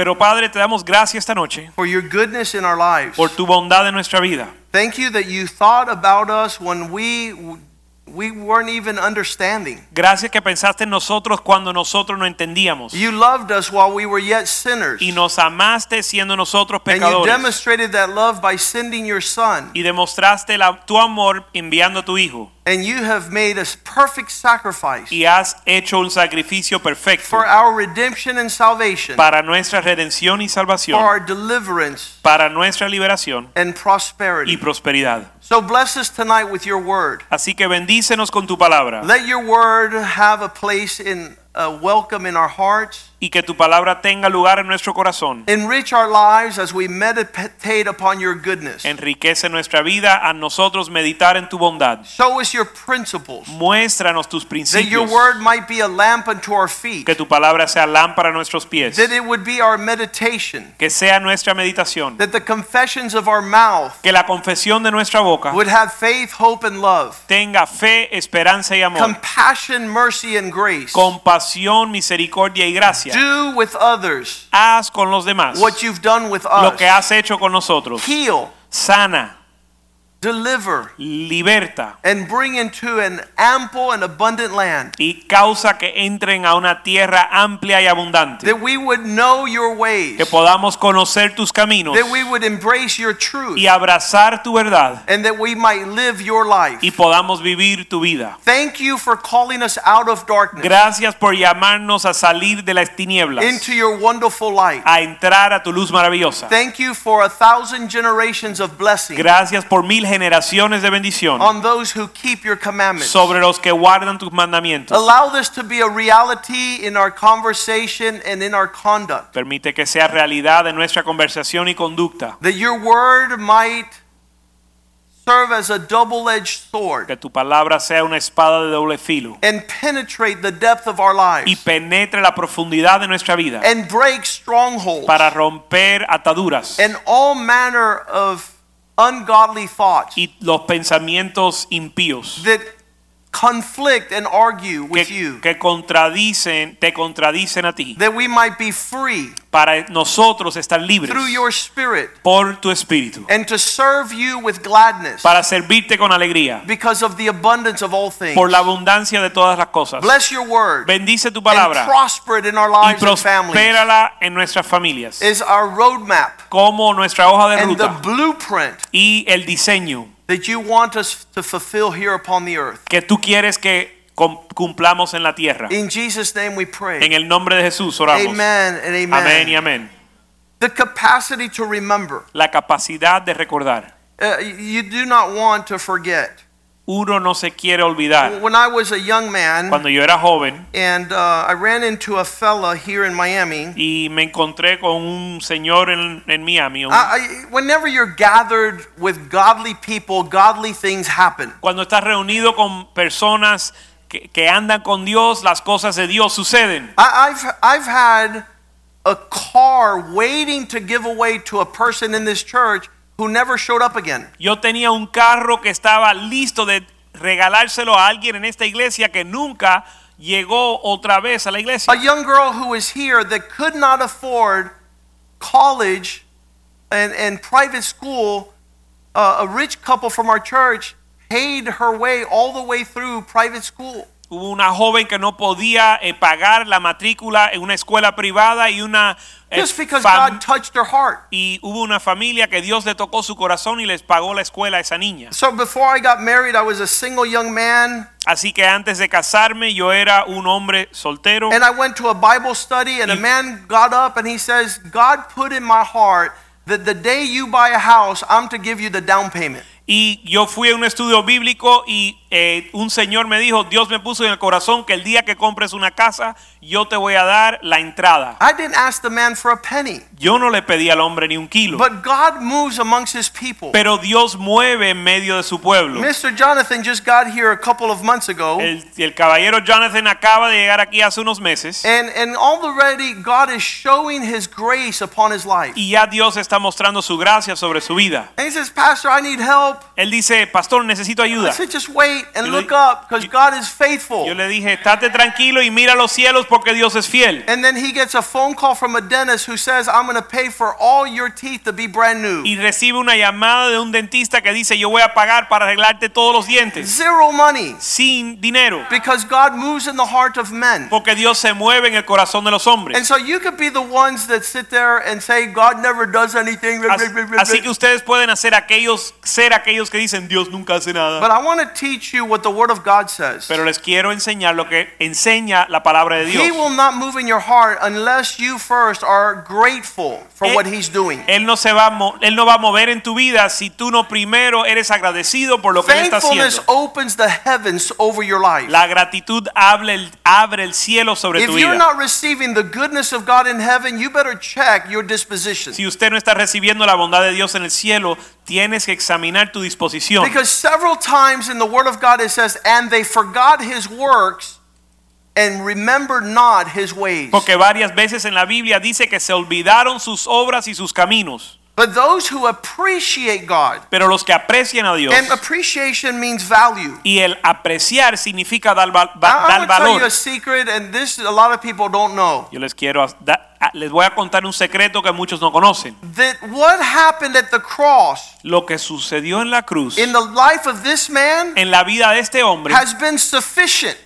Pero Padre, te damos gracias esta noche for your goodness in our lives. por tu bondad en nuestra vida. Thank you that you thought about us when we we weren't even understanding. Gracias que pensaste en nosotros cuando nosotros no entendíamos. You loved us while we were yet sinners. Y nos amaste siendo nosotros pecadores. And you demonstrated that love by sending your son. Y demostraste la- tu amor enviando a tu Hijo. And you have made a perfect sacrifice Y has hecho un sacrificio perfecto for our redemption and salvation, para nuestra redención y salvación. for our deliverance para nuestra liberación and prosperity. y prosperidad. So bless us tonight with your word. Así que bendícenos con tu palabra Let your word have a place in uh, welcome in our hearts. y que tu palabra tenga lugar en nuestro corazón. Enrich our lives as we meditate upon your goodness. Enriquece nuestra vida a nosotros meditar en tu bondad. Show us your principles. Muéstranos tus principios. That your word might be a lamp unto our feet. Que tu palabra sea lámpara a nuestros pies. That it would be our meditation. Que sea nuestra meditación. That the confessions of our mouth Que la confesión de nuestra boca would have faith, hope, and love. tenga fe, esperanza y amor. Compassion, mercy, and grace. Compasión, misericordia y gracia. Do with others Haz con los demás what you've done with lo que us. has hecho con nosotros. Heal, Sana, deliver, liberta and bring into an ample and abundant land. y causa que entren a una tierra amplia y abundante. That we would know your ways. Que podamos conocer tus caminos That we would embrace your truth. y abrazar tu verdad and that we might live your life. y podamos vivir tu vida. Thank you for calling us out of darkness Gracias por llamarnos a salir de las tinieblas, into your wonderful light. a entrar a tu luz maravillosa. Thank you for a thousand generations of blessing Gracias por mil generaciones de bendición on those who keep your commandments. sobre los que guardan tus mandamientos. Allow this to be a reality in our conversation and in our conduct. Permite que sea realidad en nuestra conversación y conducta. That your word might serve as a double edged sword Que tu palabra sea una espada de doble filo and penetrate the depth of our y lives penetre la profundidad de nuestra vida and break strongholds para romper ataduras and all manner of ungodly thoughts. y los pensamientos impíos that conflict and argue with que, you que contradicen, te contradicen a ti that we might be free para nosotros estar libres through your spirit. por tu espíritu. And to serve you with gladness. Para servirte con alegría. Because of the abundance of all things. por la abundancia de todas las cosas. Bless your word. Bendice tu and palabra prosper it in our lives and families. prospérala en nuestras familias. Is our roadmap. Como nuestra hoja de and the blueprint y el diseño that you want us to fulfill here upon the earth. que tú quieres que cumplamos en la tierra. In Jesus' name we En pray. el nombre de Jesús oramos. Amen and amen. Amén y amén. The capacity to remember. La capacidad de recordar. Uh, you do not want to forget. Uno no se quiere olvidar. When I was a young man, Cuando yo era joven and uh, I ran into a fella here in Miami. y me encontré con un señor en, en Miami. un- I, I, whenever you're gathered with godly people, godly things happen. Cuando estás reunido con personas que, que andan con Dios, las cosas de Dios suceden. I, I've I've had a car waiting to give away to a person in this church who never showed up again. Yo tenía un carro que estaba listo de regalárselo a alguien en esta iglesia que nunca llegó otra vez a la iglesia. A young girl who was here that could not afford college and, and private school. Uh, a rich couple from our church paid her way all the way through private school. Hubo una joven que no podía eh, pagar la matrícula en una escuela privada y una eh, Just because God touched her heart. y hubo una familia que Dios le tocó su corazón y les pagó la escuela a esa niña. So before I got married, I was a single young man, Así que antes de casarme yo era un hombre soltero and I went to a Bible study, and a man got up and he says, God put in my heart that the day you buy a house, I'm to give you the down payment. Y yo fui a un estudio bíblico y eh, un señor me dijo, Dios me puso en el corazón que el día que compres una casa, yo te voy a dar la entrada. I didn't ask the man for a penny, Yo no le pedí al hombre ni un kilo, but God moves amongst his people. pero Dios mueve en medio de su pueblo. Mr. Jonathan just got here a couple of months ago, El, el caballero Jonathan acaba de llegar aquí hace unos meses and, and already God is showing his grace upon his life. y ya Dios está mostrando su gracia sobre su vida. And he says, Pastor, I need help. Él dice, pastor, necesito I ayuda. said, just wait and Yo le- look up because God is faithful. Yo le dije, estate tranquilo y mira los cielos porque Dios es fiel. And then he gets a phone call from a dentist who says, I'm going to pay for all your teeth to be brand new. Y recibe una llamada de un dentista que dice, yo voy a pagar para arreglarte todos los dientes Zero money sin dinero. because God moves in the heart of men. Porque Dios se mueve en el corazón de los hombres. And so you could be the ones that sit there and say, God never does anything. Así, así que ustedes pueden hacer aquellos, ser aquellos que dicen Dios nunca hace nada. But I want to teach you what the Word of God says. Pero les quiero enseñar lo que enseña la palabra de Dios. He will not move in your heart unless you first are grateful for Eh, what He's doing. Él no se va, a él no va a mover en tu vida si tú no primero eres agradecido por lo que él está haciendo. opens the heavens over your life. La gratitud abre el, abre el cielo sobre If tu you're not receiving the goodness of God in heaven, you better check your disposition. Si usted no está recibiendo la bondad de Dios en el cielo, tienes que examinar tu disposición. Because several times in the Word of God it says, and they forgot His works and remembered not His ways. Porque varias veces en la Biblia dice que se olvidaron sus obras y sus caminos. But those who appreciate God, Pero los que aprecian a Dios and appreciation means value. y el apreciar significa dar, val- va- dar want to tell you valor. a secret, and this a lot of people don't know. Yo les quiero les voy a contar un secreto que muchos no conocen. That what happened at the cross Lo que sucedió en la cruz, in the life of this man en la vida de este hombre, has been sufficient.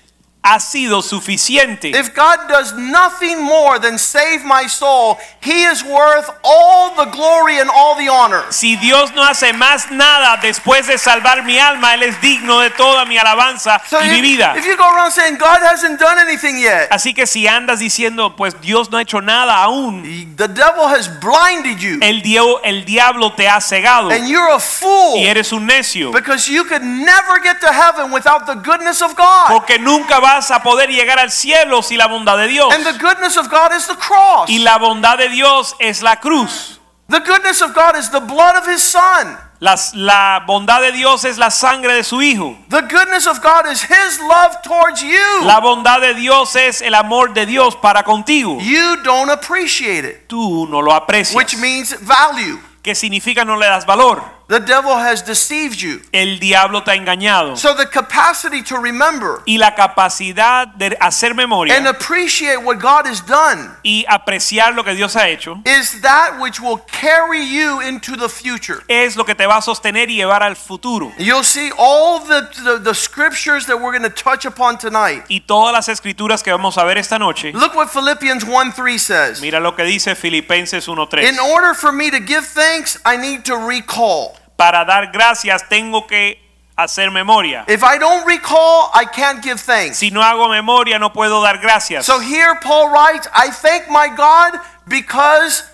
Ha sido suficiente. If God does nothing more than save my soul, He is worth all the glory and all the honor. Si Dios no hace más nada después de salvar mi alma, Él es digno de toda mi alabanza So y mi if, vida. if you go around saying God hasn't done anything yet, Así que si andas diciendo, pues Dios no ha hecho nada aún, the devil has blinded you, el, dio- el diablo te ha cegado and you're a fool y eres un necio. because you could never get to heaven without the goodness of God. Porque nunca vas a poder llegar al cielo sin la bondad de Dios. And the goodness of God is the cross. Y la bondad de Dios es la cruz. The goodness of God is the blood of His Son. Las- la bondad de Dios es la sangre de su Hijo. The goodness of God is His love towards you. La bondad de Dios es el amor de Dios para contigo. You don't appreciate it, Tú no lo aprecias. which means value. ¿Qué significa no le das valor? The devil has deceived you. El diablo te ha engañado. So the capacity to remember Y la capacidad de hacer memoria and appreciate what God has done y apreciar lo que Dios ha hecho is that which will carry you into the future. es lo que te va a sostener y llevar al futuro. You'll see all the, the, the scriptures that we're going to touch upon tonight. Y todas las escrituras que vamos a ver esta noche, Look what Philippians 1 3 says. mira lo que dice Filipenses 1:3. In order for me to give thanks, I need to recall. Para dar gracias tengo que hacer memoria. If I don't recall, I can't give thanks. Si no hago memoria no puedo dar gracias. So here Paul writes, I thank my God because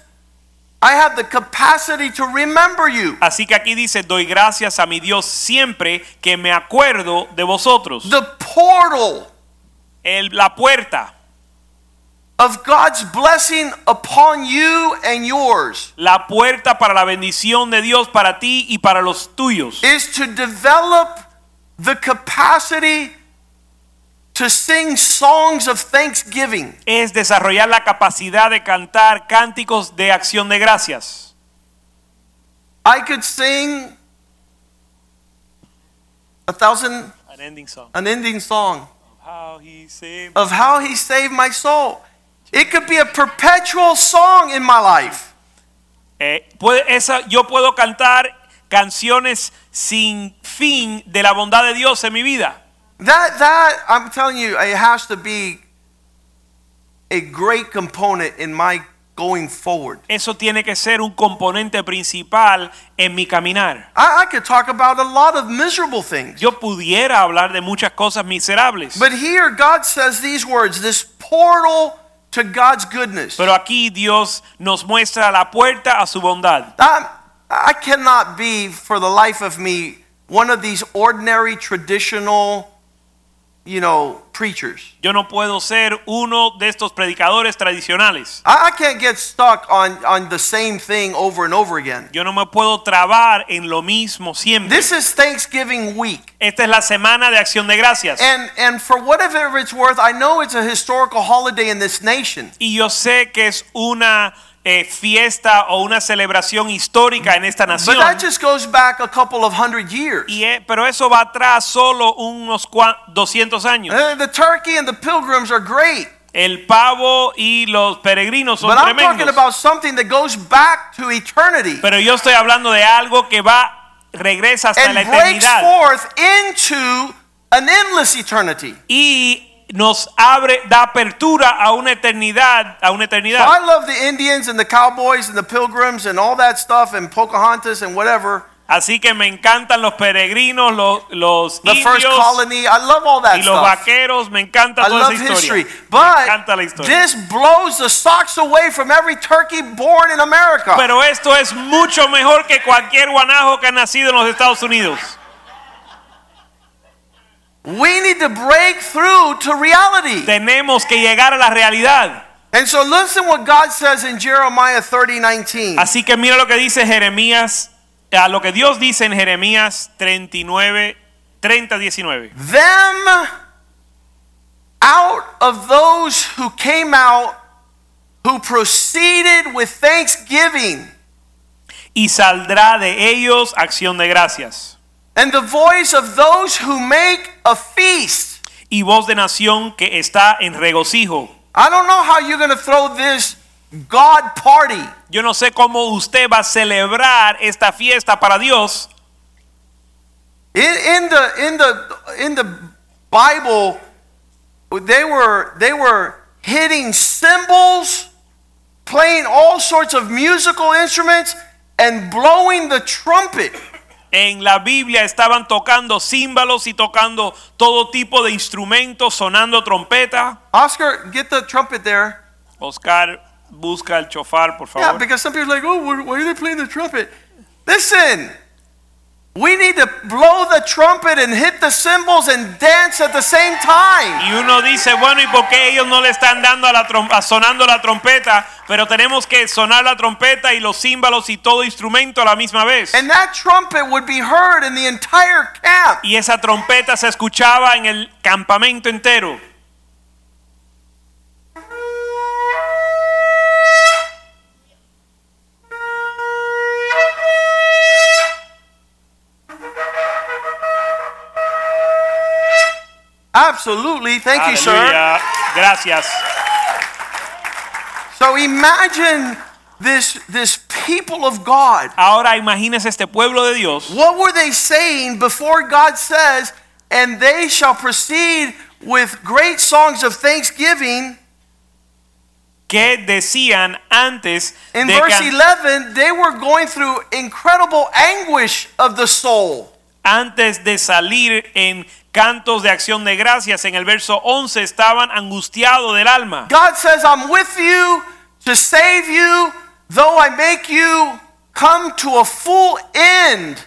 I have the capacity to remember you. Así que aquí dice, doy gracias a mi Dios siempre que me acuerdo de vosotros. The portal El- la puerta, of God's blessing upon you and yours la puerta para la bendición de Dios para ti y para los tuyos. is to develop the capacity to sing songs of thanksgiving. Es desarrollar la capacidad de cantar cánticos de acción de gracias. I could sing a thousand, An ending song. an ending song of How he saved- of how he saved my soul. It could be a perpetual song in my life. Eh, puede- esa, yo puedo cantar canciones sin fin de la bondad de Dios en mi vida. That that I'm telling you, it has to be a great component in my going forward. Eso tiene que ser un componente principal en mi caminar. I, I could talk about a lot of miserable things. Yo pudiera hablar de muchas cosas miserables, But here God says these words, this portal to God's goodness. pero aquí Dios nos muestra la puerta a su bondad. I, I cannot be for the life of me one of these ordinary traditional, you know, preachers. Yo no puedo ser uno de estos predicadores tradicionales. I, I can't get stuck on, on the same thing over and over again. Yo no me puedo trabar en lo mismo siempre. This is Thanksgiving week. Esta es la semana de acción de gracias. And, and for whatever it's worth, I know it's a historical holiday in this nation. Y yo sé que es una eh, fiesta o una celebración histórica en esta But nación. that just goes back a couple of hundred years. Y, eh, pero eso va atrás solo unos cua- 200 años. Uh, the turkey and the pilgrims are great. El pavo y los peregrinos son But I'm talking tremendos. about something that goes back to eternity Pero yo estoy hablando de algo que va, regresa hasta la and breaks eternidad. forth into an endless eternity. Y nos abre, da apertura a una eternidad, a una So eternidad. I love the Indians and the cowboys and the pilgrims and all that stuff and Pocahontas and whatever. Así que me encantan los peregrinos, los, los The first indios colony. I love all that y los stuff. vaqueros. Me encanta I toda love esa historia. history. me encanta la But historia. this blows the socks away from every turkey born in America. Pero esto es mucho mejor que cualquier guanajo que ha nacido en los Estados Unidos. We need to break through to reality. Tenemos que llegar a la realidad. And so listen what God says in Jeremiah 30:19. Así que mira lo que dice Jeremías, a lo que Dios dice en Jeremías 39, 30, 19. Them out of those who came out, who proceeded with thanksgiving Y saldrá de ellos acción de gracias. And the voice of those who make a feast. Y voz de nación que está en regocijo. I don't know how you're going to throw this God party. Yo no sé cómo usted va a celebrar esta fiesta para Dios. In, in the in the in the Bible, they were they were hitting cymbals, playing all sorts of musical instruments, and blowing the trumpet. En la Biblia estaban tocando címbalos y tocando todo tipo de instrumentos, sonando trompeta. Oscar, get the trumpet there. Oscar, busca el chofar, por Yeah, favor. because some people are like, oh, why are they playing the trumpet? Listen, we need to blow the trumpet and hit the cymbals and dance at the same time. Y uno dice, bueno, ¿y por qué ellos no le están dando a la trom- a sonando la trompeta? Pero tenemos que sonar la trompeta y los címbalos y todo instrumento a la misma vez. And that trumpet would be heard in the entire camp. Y esa trompeta se escuchaba en el campamento entero. Absolutely. Thank you, sir. Gracias. So imagine this this people of God. Ahora imagínese este pueblo de Dios. What were they saying before God says, "And they shall proceed with great songs of thanksgiving"? que decían antes In de verse 11, they were going through incredible anguish of the soul. antes de salir en cantos de acción de gracias en el verso 11 estaban angustiados del alma. God says, I'm with you to save you, though I make you come to a full end.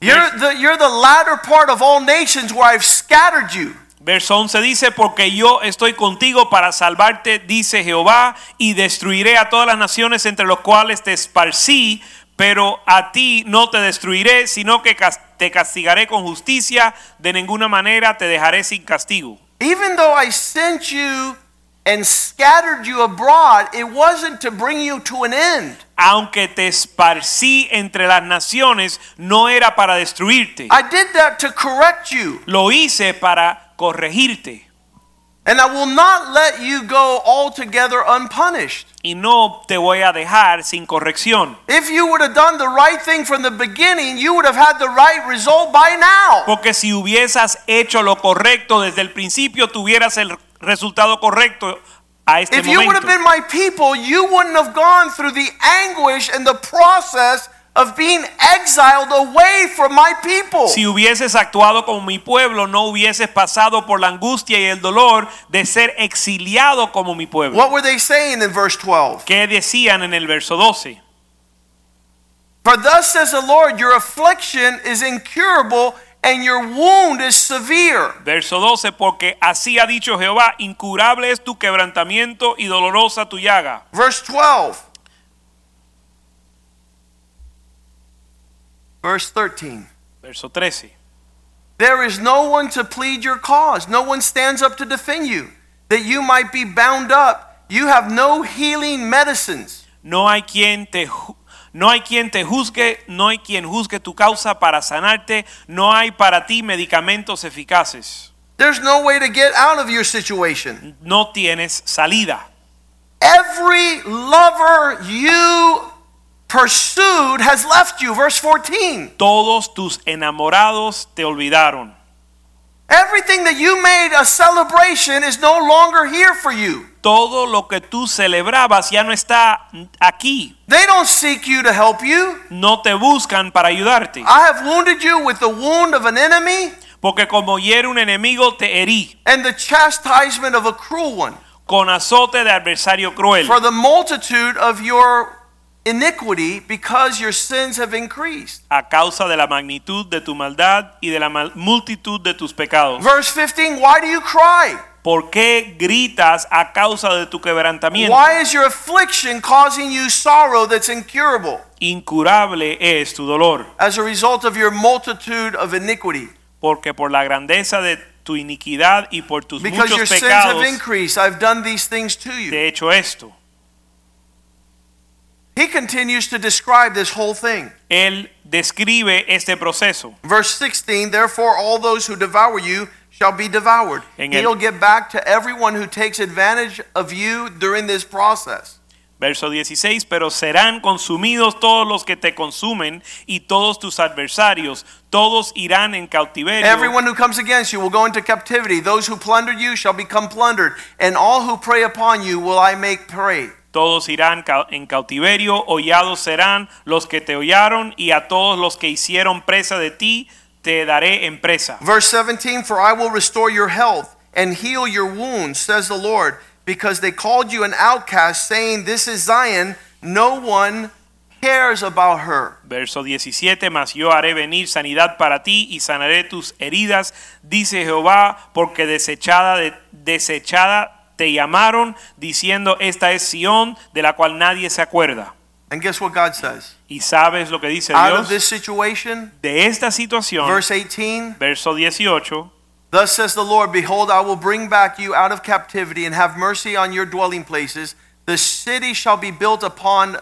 You're the, you're the latter part of all nations where I've scattered you. Verso 11 dice, porque yo estoy contigo para salvarte, dice Jehová, y destruiré a todas las naciones entre los cuales te esparcí, pero a ti no te destruiré, sino que te castigaré con justicia, de ninguna manera te dejaré sin castigo. Even though I sent you and scattered you abroad, it wasn't to bring you to an end. Aunque te esparcí entre las naciones, no era para destruirte. I did that to correct you. Lo hice para corregirte. And I will not let you go altogether unpunished. Y no te voy a dejar sin corrección. If you would have done the right thing from the beginning, you would have had the right result by now. Porque si hubieses hecho lo correcto desde el principio, tuvieras el resultado correcto If you would have been my people, you wouldn't have gone through the anguish and the process of being exiled away from my people. Si hubieses actuado como mi pueblo, no hubieses pasado por la angustia y el dolor de ser exiliado como mi pueblo. What were they saying in verse 12? ¿Qué decían en el verso 12? For thus says the Lord, your affliction is incurable and your wound is severe. Verso 12, porque así ha dicho Jehová, incurable es tu quebrantamiento y dolorosa tu llaga. Verse 12. Verse 13. Verso 13. There is no one to plead your cause. No one stands up to defend you, that you might be bound up. You have no healing medicines. No hay quien te no hay quien te juzgue, no hay quien juzgue tu causa para sanarte, no hay para ti medicamentos eficaces. There's no way to get out of your situation. No tienes salida. Every lover you pursued has left you. Verse 14. Todos tus enamorados te olvidaron. Everything that you made a celebration is no longer here for you. Todo lo que tú celebrabas ya no está aquí. They don't seek you to help you. No te buscan para ayudarte. I have wounded you with the wound of an enemy Porque como hiere un enemigo te herí and the chastisement of a cruel one con azote de adversario cruel. for the multitude of your iniquity because your sins have increased. a causa de la magnitud de tu maldad y de la multitud de tus pecados. Verse 15 Why do you cry? ¿Por qué gritas a causa de tu quebrantamiento? Why is your affliction causing you sorrow that's incurable Incurable es tu dolor, as a result of your multitude of iniquity? porque por la grandeza de tu iniquidad y por tus Because your muchos sins have increased, I've done these things to you. te he hecho esto. He continues to describe this whole thing. Él describe este proceso. Verse 16 Therefore, all those who devour you shall be devoured. En He'll get back to everyone who takes advantage of you during this process. Verso 16, pero serán consumidos todos los que te consumen y todos tus adversarios, todos irán en cautiverio. Everyone who comes against you will go into captivity. Those who plunder you shall become plundered, and all who prey upon you will I make prey. Todos irán en cautiverio, hollados serán los que te hollaron, y a todos los que hicieron presa de ti, te daré en presa. Verse 17 For I will restore your health and heal your wounds, says the Lord, because they called you an outcast, saying, This is Zion. No one cares about her. Verso 17, mas yo haré venir sanidad para ti y sanaré tus heridas, dice Jehová, porque desechada, de- desechada te llamaron, diciendo, esta es Sión, de la cual nadie se acuerda. And guess what God says? Y sabes lo que dice Out of this situation, de esta situación, verse 18, verso 18, Thus says the Lord, Behold, I will bring back you out of captivity and have mercy on your dwelling places. The city shall be built upon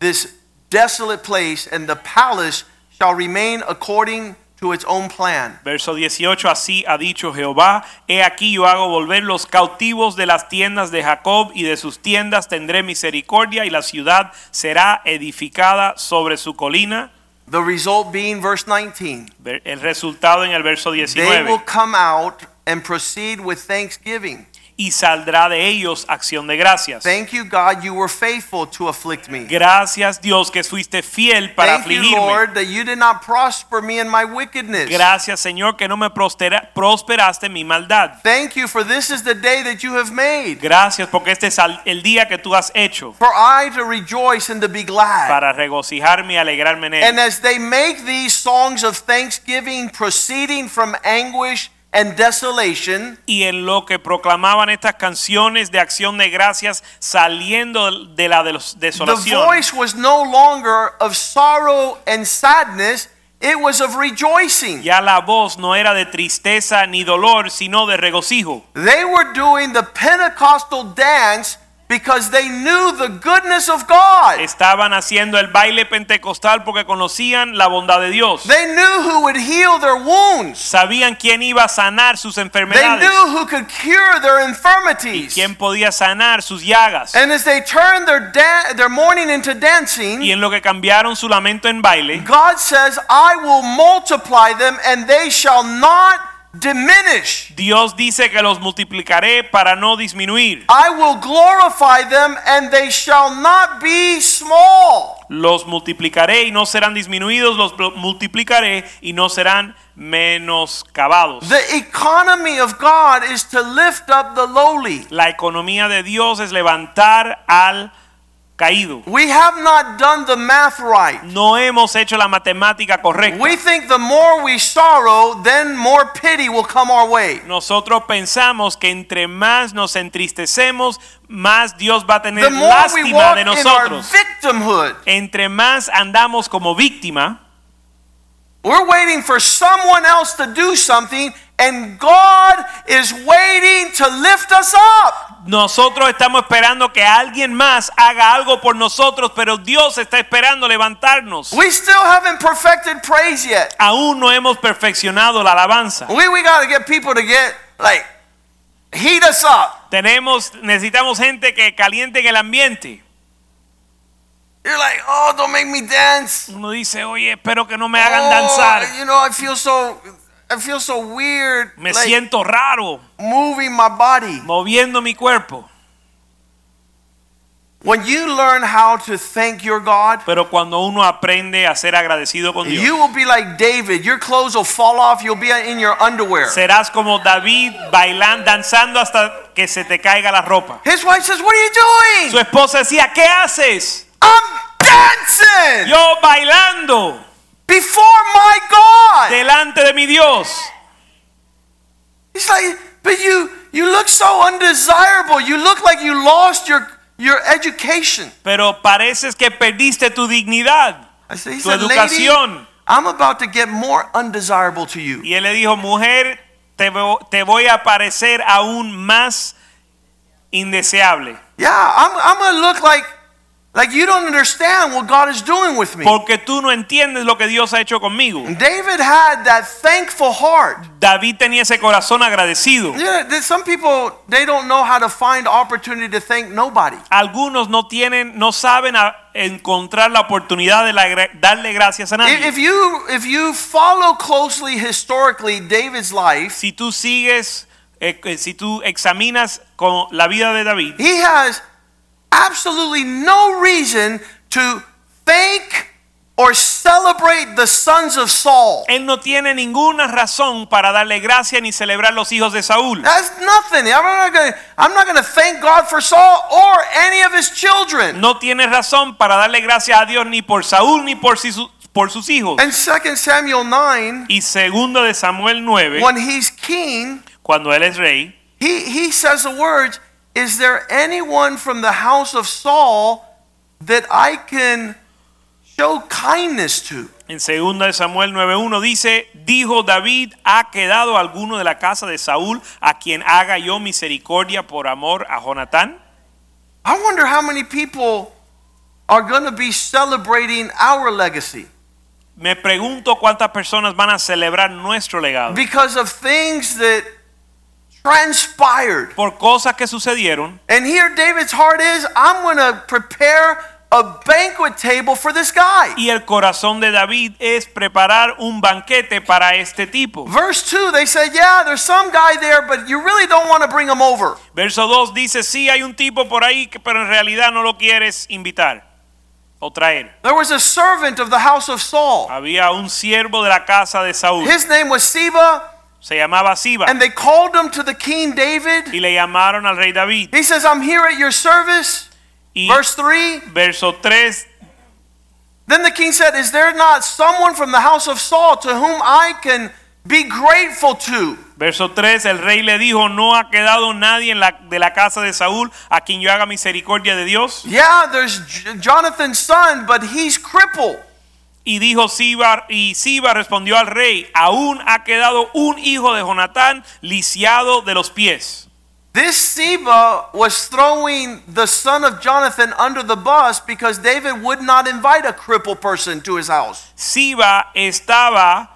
this desolate place, and the palace shall remain according to its own plan. Verso 18, así ha dicho Jehová, he aquí yo hago volver los cautivos de las tiendas de Jacob y de sus tiendas tendré misericordia y la ciudad será edificada sobre su colina. The result being, verse 19, El resultado en el verso 19. they will come out and proceed with thanksgiving. Y saldrá de ellos acción de gracias. Thank you, God, you were faithful to afflict me. Gracias Dios que fuiste fiel para Thank you. Lord, that you did not prosper me in my wickedness. Gracias Señor que no me prosperaste mi maldad. Thank you, for this is the day that you have made. Gracias porque este es el día que tú has hecho For I to rejoice and to be glad. para regocijarme y alegrarme en él. And as they make these songs of thanksgiving proceeding from anguish and desolation, y en lo que proclamaban estas canciones de acción de gracias saliendo de la de los- the desolación. voice was no longer of sorrow and sadness, it was of rejoicing. Ya la voz no era de tristeza ni dolor, sino de regocijo. They were doing the Pentecostal dance because they knew the goodness of God. Estaban haciendo el baile pentecostal porque conocían la bondad de Dios. They knew who would heal their wounds. Sabían quién iba a sanar sus enfermedades. They knew who could cure their infirmities. Y quién podía sanar sus llagas. And as they turned their, their mourning into dancing, Y en lo que cambiaron su lamento en baile, God says, I will multiply them and they shall not diminish. Dios dice que los multiplicaré para no disminuir. I will glorify them and they shall not be small. Los multiplicaré y no serán disminuidos, los multiplicaré y no serán menoscabados. The economy of God is to lift up the lowly. La economía de Dios es levantar al caído. We have not done the math right. No hemos hecho la matemática correcta. We think the more we sorrow, then more pity will come our way. Nosotros pensamos que entre más nos entristecemos, más Dios va a The tener lástima walk de in our nosotros. victimhood, Entre más andamos como víctima, we're waiting for someone else to do something, and God is waiting to lift us up. nosotros estamos esperando que alguien más haga algo por nosotros, pero Dios está esperando levantarnos. We still haven't perfected praise yet. Aún no hemos perfeccionado la alabanza. We, we got to get people to get, like, heat us up. Tenemos, necesitamos gente que caliente en el ambiente. You're like, oh, don't make me dance. Uno dice, oye, espero que no me hagan Oh, danzar. You know, I feel so, I feel so weird. Me like, siento raro moving my body. moviendo mi cuerpo. When you learn how to thank your God, Pero cuando uno aprende a ser agradecido con Dios, you will be like David. Your clothes will fall off. You'll be in your underwear. serás como David bailando, danzando hasta que se te caiga la ropa. His wife says, What are you doing?" Su esposa decía, ¿qué haces? I'm dancing Yo bailando before my God. delante de mi Dios. He's like, But you, you look so undesirable. You look like you lost your, your education. Pero pareces que perdiste tu dignidad, I said, he tu said, Lady, educación. I'm about to get more undesirable to you. Y él le dijo, mujer, te, te voy a parecer aún más indeseable. Yeah, I'm, I'm going to look like, like you don't understand what God is doing with me. Porque tú no entiendes lo que Dios ha hecho conmigo. David had that thankful heart. David tenía ese corazón agradecido. Yeah, some people they don't know how to find opportunity to thank nobody. Algunos no tienen, no saben encontrar la oportunidad de la darle gracias a nadie. if you if you follow closely historically David's life, Si tú sigues, eh, eh, si tú examinas con la vida de David, he has absolutely no reason to thank or celebrate the sons of Saul. él no tiene ninguna razón para darle gracia ni celebrar los hijos de Saúl. That's nothing. I'm not not gonna thank God for Saul or any of his children. No tiene razón para darle gracias a Dios ni por Saúl ni por, si su- por sus hijos. In 2 Samuel 9, Y segundo de Samuel 9, when he's king, cuando él es rey, He, he says the words, Is there anyone from the house of Saul that I can show kindness to? en segundo de Samuel 9:1 dice, dijo David, ¿ha quedado alguno de la casa de Saúl a quien haga yo misericordia por amor a Jonatán? I wonder how many people are going to be celebrating our legacy Me pregunto cuántas personas van a celebrar nuestro legado because of things that transpired. por cosas que sucedieron. And here David's heart is, I'm going to prepare a banquet table for this guy. Y el corazón de David es preparar un banquete para este tipo. Verse 2, they say, Yeah, there's some guy there, but you really don't want to bring him over. Verso 2 dice, sí hay un tipo por ahí, que- pero en realidad no lo quieres invitar o traer. There was a servant of the house of Saul. Había un siervo de la casa de Saúl, His name was Siba, se llamaba Siba, and they called him to the king David. y le llamaron al rey David. He says, I'm here at your service. Y Verse 3. verso 3 Then the king said, Is there not someone from the house of Saul to whom I can be grateful to? Verso 3, el rey le dijo, no ha quedado nadie en la, de la casa de Saúl a quien yo haga misericordia de Dios. Yeah, there's Jonathan's son, but he's crippled. Y dijo Siba, y Siba respondió al rey, aún ha quedado un hijo de Jonatán lisiado de los pies. This Siba was throwing the son of Jonathan under the bus because David would not invite a crippled person to his house. Siba estaba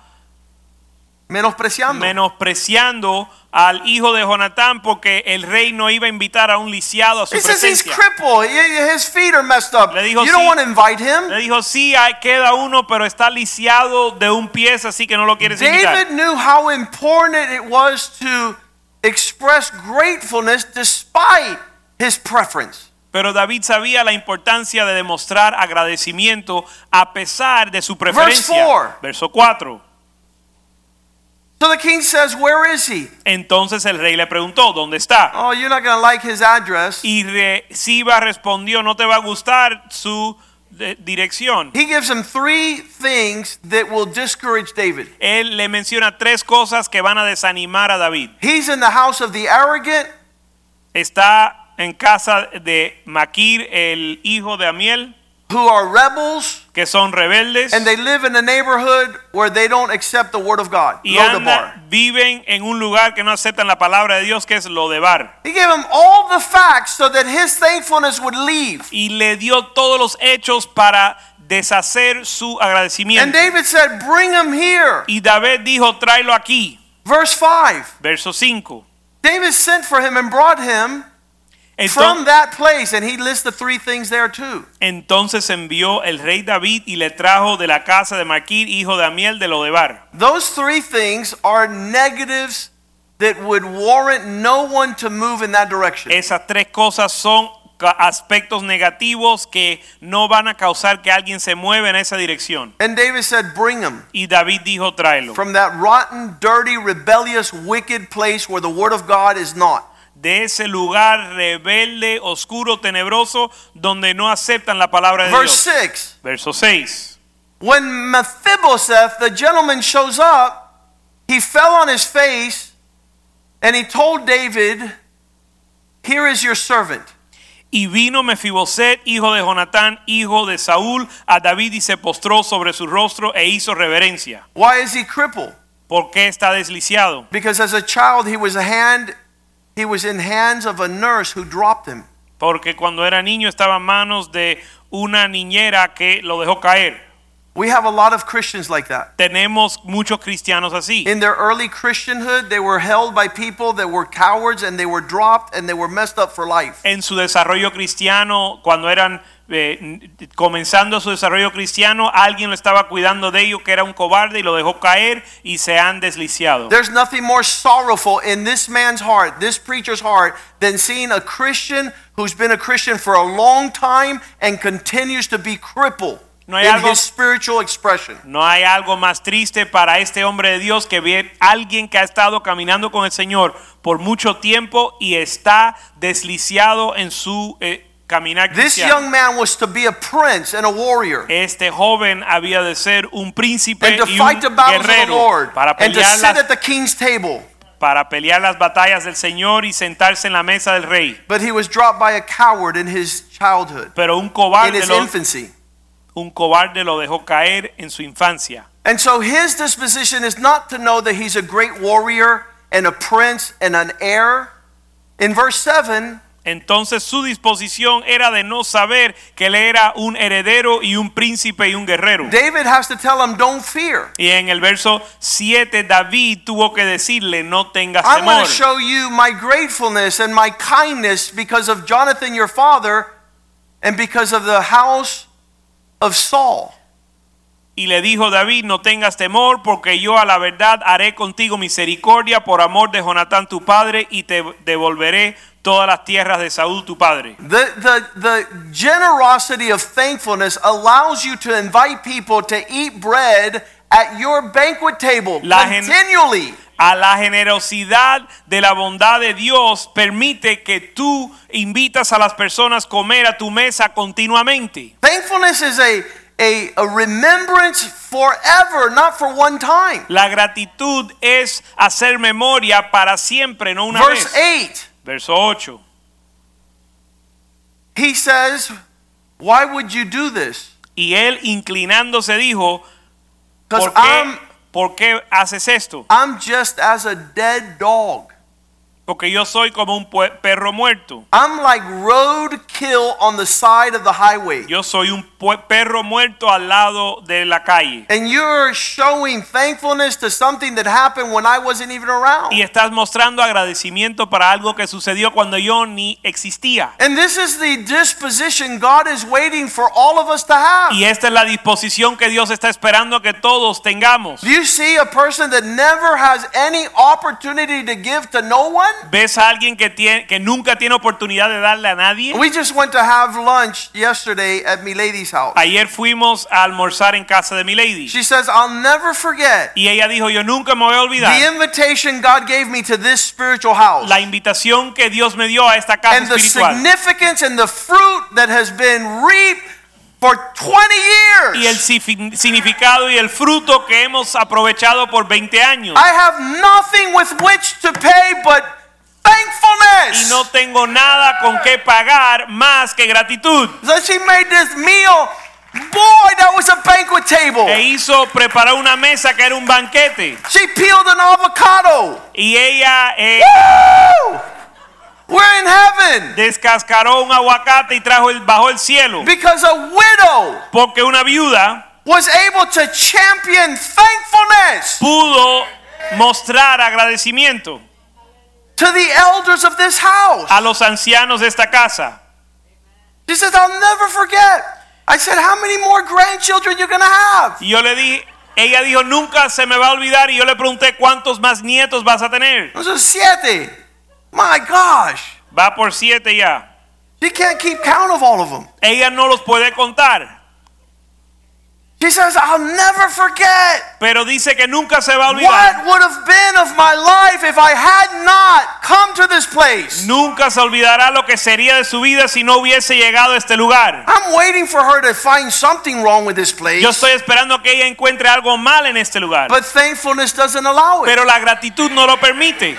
Menospreciando. menospreciando al hijo de Jonatán porque el rey no iba a invitar a un lisiado a su He says he's presencia. His feet are messed up. Le dijo, You don't "Sí." want to invite him. Le dijo, sí, queda uno, pero está lisiado de un pie, así que no lo quieres invitar. David knew how important it was to express gratefulness despite his preference. Pero David sabía la importancia de demostrar agradecimiento a pesar de su preferencia. four. Verso 4. So the king says, Where is he? Entonces el rey le preguntó, ¿dónde está? Oh, you're not going to like his address. Y re- Siba respondió, no te va a gustar su de- dirección. He gives him three things that will discourage David. Él le menciona tres cosas que van a desanimar a David. He's in the house of the arrogant, Está en casa de Maquir, el hijo de Amiel, who are rebels, que son rebeldes and they live in a neighborhood where they don't accept the word of God. y anda- viven en un lugar que no aceptan la palabra de Dios, que es Lodebar. He gave him all the facts so that his thankfulness would leave. Y le dio todos los hechos para deshacer su And. David said, Bring him here. Y David dijo, tráelo aquí. Verse 5. Verso 5. David sent for him and brought him from that place. And he lists the three things there too. entonces envió el rey David y le trajo de la casa de Maquir, hijo de Amiel de Lodebar. Those three things are negatives that would warrant no one to move in that direction. Esas tres cosas son aspectos negativos que no van a causar que alguien se mueva en esa dirección. And David said, Bring him Y David dijo, tráelo. from that rotten, dirty, rebellious, wicked place where the word of God is not. De ese lugar rebelde, oscuro, tenebroso, donde no aceptan la palabra de Verse Dios. 6. Verso 6. When Mephibosheth, the gentleman, shows up, he fell on his face and he told David, Here is your servant. Y vino Mefiboset, hijo de Jonatán, hijo de Saúl, a David y se postró sobre su rostro e hizo reverencia. Why is he crippled? ¿Por qué está desliciado? Because as a child he was a hand he was in hands of a nurse who dropped him. Porque cuando era niño estaba en manos de una niñera que lo dejó caer. We have a lot of Christians like that. Tenemos muchos cristianos así. In their early Christianhood, they were held by people that were cowards and they were dropped and they were messed up for life. En su desarrollo cristiano, cuando eran eh, comenzando su desarrollo cristiano, alguien lo estaba cuidando de ellos que era un cobarde y lo dejó caer y se han desliciado. There's nothing more sorrowful in this man's heart, this preacher's heart, than seeing a Christian who's been a Christian for a long time and continues to be crippled No hay in algo- his spiritual expression. No hay algo más triste para este hombre de Dios que ver alguien que ha estado caminando con el Señor por mucho tiempo y está desliciado en su eh, caminar This cristiano. young man was to be a prince and a warrior Este joven había de ser un príncipe and to y un fight the battles of the guerrero Lord para and to pelear, sit las, at the king's table. para pelear las batallas del Señor y sentarse en la mesa del rey. But he was dropped by a coward in his childhood, Pero un in cobarde, his lo, infancy. Un cobarde lo dejó caer en su infancia. And so his disposition is not to know that he's a great warrior and a prince and an heir. In verse 7, Entonces su disposición era de no saber que él era un heredero y un príncipe y un guerrero. David has to tell him, Don't fear. Y en el verso 7 David tuvo que decirle, no tengas I'm going to show you my gratefulness and my kindness because of Jonathan your father and because of the house of Saul. Y le dijo David, no tengas temor, porque yo a la verdad haré contigo misericordia por amor de Jonatán tu padre y te devolveré todas las tierras de Saúl tu padre. The, the, the generosity of thankfulness allows you to invite people to eat bread at your banquet table La continually. A la generosidad de la bondad de Dios permite que tú invitas a las personas a comer a tu mesa continuamente. Thankfulness is a, a, a remembrance forever, not for one time. La gratitud es hacer memoria para siempre, no una Verse vez. 8, Verso 8. he says, Why would you do this? Y él inclinándose dijo, Because ¿por qué, I'm, ¿por qué haces esto? I'm just as a dead dog. Porque yo soy como un perro muerto. I'm like roadkill on the side of the highway. Yo soy un perro muerto al lado de la calle. And you're showing thankfulness to something that happened when I wasn't even around. Y estás mostrando agradecimiento para algo que sucedió cuando yo ni existía. And this is the disposition God is waiting for all of us to have. Y esta es la disposición que Dios está esperando que todos tengamos. Do you see a person that never has any opportunity to give to no one? ¿Ves a alguien que, tiene, que nunca tiene oportunidad de darle a nadie? We just went to have lunch yesterday at Milady's lady's house. Ayer fuimos a almorzar en casa de mi lady. She says, I'll never forget Y ella dijo, yo nunca me voy a the invitation God gave me to this spiritual house. la invitación que Dios me dio a esta casa and the significance and the fruit that has been reaped for 20 years. Y el significado y el fruto que hemos aprovechado por 20 años. I have nothing with which to pay but Y thankfulness. no tengo nada con qué pagar más que gratitud. So she made this meal. Boy, that was a banquet table. E hizo preparar una mesa que era un banquete. She peeled an avocado. Y ella eh, Woo! We're in heaven descascaró un aguacate y trajo el, bajo el cielo. because a widow Porque una viuda was able to champion thankfulness pudo mostrar agradecimiento to the elders of this house. a los ancianos de esta casa. She says, I'll never forget. I said, How many more grandchildren you gonna have? Yo le di, ella dijo, nunca se me va a olvidar. Y yo le pregunté, ¿cuántos más nietos vas a tener? Said, Siete. My gosh. Va por siete ya. She can't keep count of all of them. Ella no los puede contar. She says, I'll never forget. Pero dice que nunca se va a olvidar. What would have been of my life if I had not come to this place? Nunca se olvidará lo que sería de su vida si no hubiese llegado a este lugar. I'm waiting for her to find something wrong with this place. Yo estoy esperando que ella encuentre algo mal en este lugar. But thankfulness doesn't allow it. Pero la gratitud no lo permite.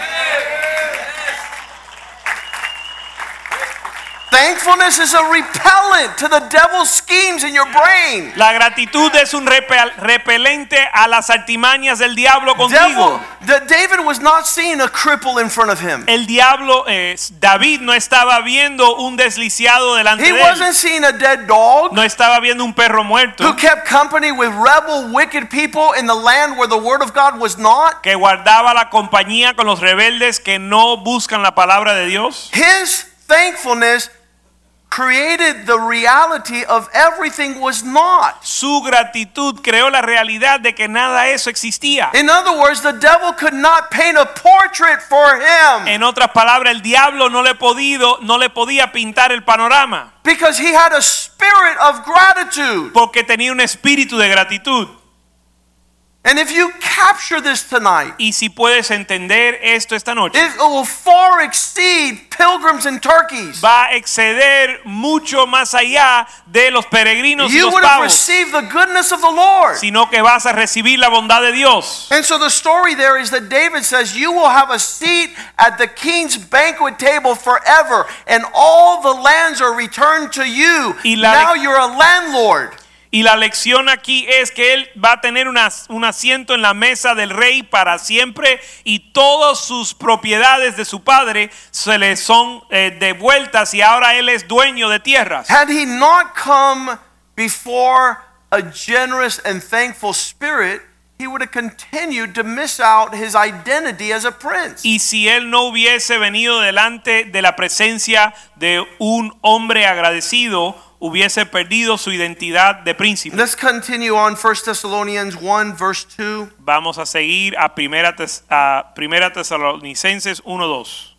Thankfulness is a repellent to the devil's schemes in your brain. La gratitud es un repel- repelente a las artimañas del diablo Devil, contigo. the, David was not seeing a cripple in front of him. El diablo, eh, David no estaba viendo un desliciado delante He de wasn't seeing a dead dog No estaba viendo un perro muerto who kept company with rebel, wicked people in the land where the word of God was not. que guardaba la compañía con los rebeldes que no buscan la palabra de Dios. His thankfulness created the reality of everything was not. Su gratitud creó la realidad de que nada de eso existía. In other words, the devil could not paint a portrait for him En otras palabras, el diablo no le podido, no le podía pintar el panorama because he had a spirit of gratitude. porque tenía un espíritu de gratitud. And if you capture this tonight, Y si puedes entender esto esta noche, it will far exceed pilgrims and turkeys. va a exceder mucho más allá de los peregrinos y You los would have pavos, received the goodness of the Lord. sino que vas a recibir la bondad de Dios. And so the story there is that David says, You will have a seat at the king's banquet table forever, and all the lands are returned to you. Y la- Now you're a landlord. Y la lección aquí es que él va a tener una- un asiento en la mesa del rey para siempre y todas sus propiedades de su padre se le son eh, devueltas y ahora él es dueño de tierras. Had he not come before a generous and thankful spirit, he would have continued to miss out his identity as a prince. Y si él no hubiese venido delante de la presencia de un hombre agradecido, hubiese perdido su identidad de príncipe. Let's continue on 1 Thessalonians 1, verse 2. Vamos a seguir a Primera, Tes- a primera Tesalonicenses 1.2.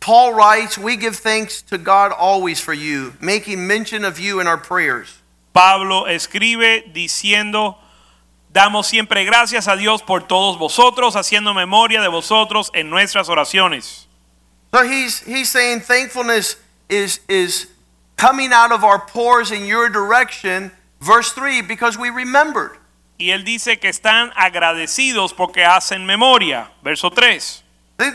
Paul writes, We give thanks to God always for you, making mention of you in our prayers. Pablo escribe diciendo, damos siempre gracias a Dios por todos vosotros, haciendo memoria de vosotros en nuestras oraciones. So he's, he's saying thankfulness is, is coming out of our pores in your direction. Verse 3, because we remembered. Y él dice que están agradecidos porque hacen memoria. Verso 3.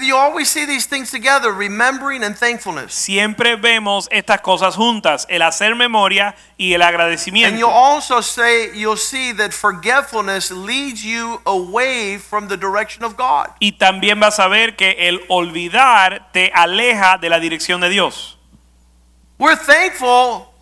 You always see these things together, remembering and thankfulness. Siempre vemos estas cosas juntas, el hacer memoria y el agradecimiento. And you'll also say, you'll see that forgetfulness leads you away from the direction of God. Y también vas a ver que el olvidar te aleja de la dirección de Dios. We're thankful,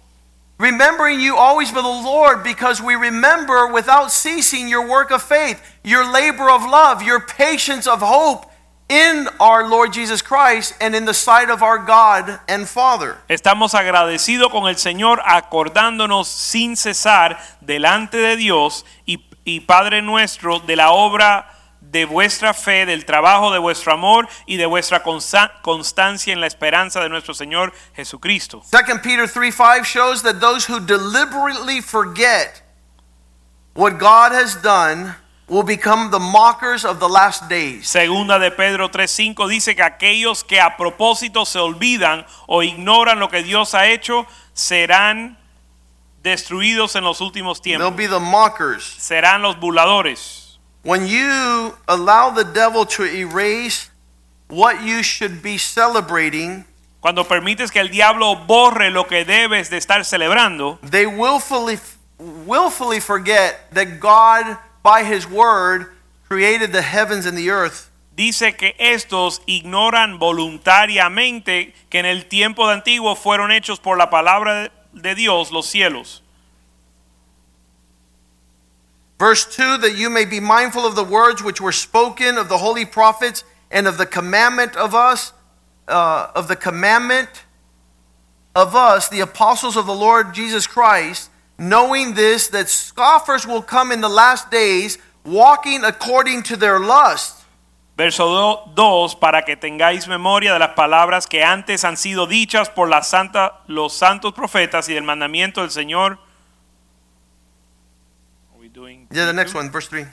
remembering you always by the Lord, because we remember without ceasing your work of faith, your labor of love, your patience of hope in our Lord Jesus Christ and in the sight of our God and Father. Estamos agradecidos con el Señor acordándonos sin cesar delante de Dios y, y Padre nuestro de la obra de vuestra fe, del trabajo de vuestro amor y de vuestra constancia en la esperanza de nuestro Señor Jesucristo. 2 Peter 3 5 shows that those who deliberately forget what God has done will become the mockers of the last days. Segunda de Pedro 3:5 dice que aquellos que a propósito se olvidan o ignoran lo que Dios ha hecho serán destruidos en los últimos They'll tiempos. be the mockers. Serán los burladores. When you allow the devil to erase what you should be celebrating, Cuando permites que el diablo borre lo que debes de estar celebrando, they willfully willfully forget that God by his word created the heavens and the earth. dice que estos ignoran voluntariamente que en el tiempo de antiguo fueron hechos por la palabra de Dios los cielos. Verse 2 that you may be mindful of the words which were spoken of the holy prophets and of the commandment of us uh, of the commandment of us the apostles of the Lord Jesus Christ knowing this that scoffers will come in the last days walking according to their lust Verso 2, para que tengáis memoria de las palabras que antes han sido dichas por la santa, los santos profetas y del mandamiento del Señor. Doing yeah the next one verse 3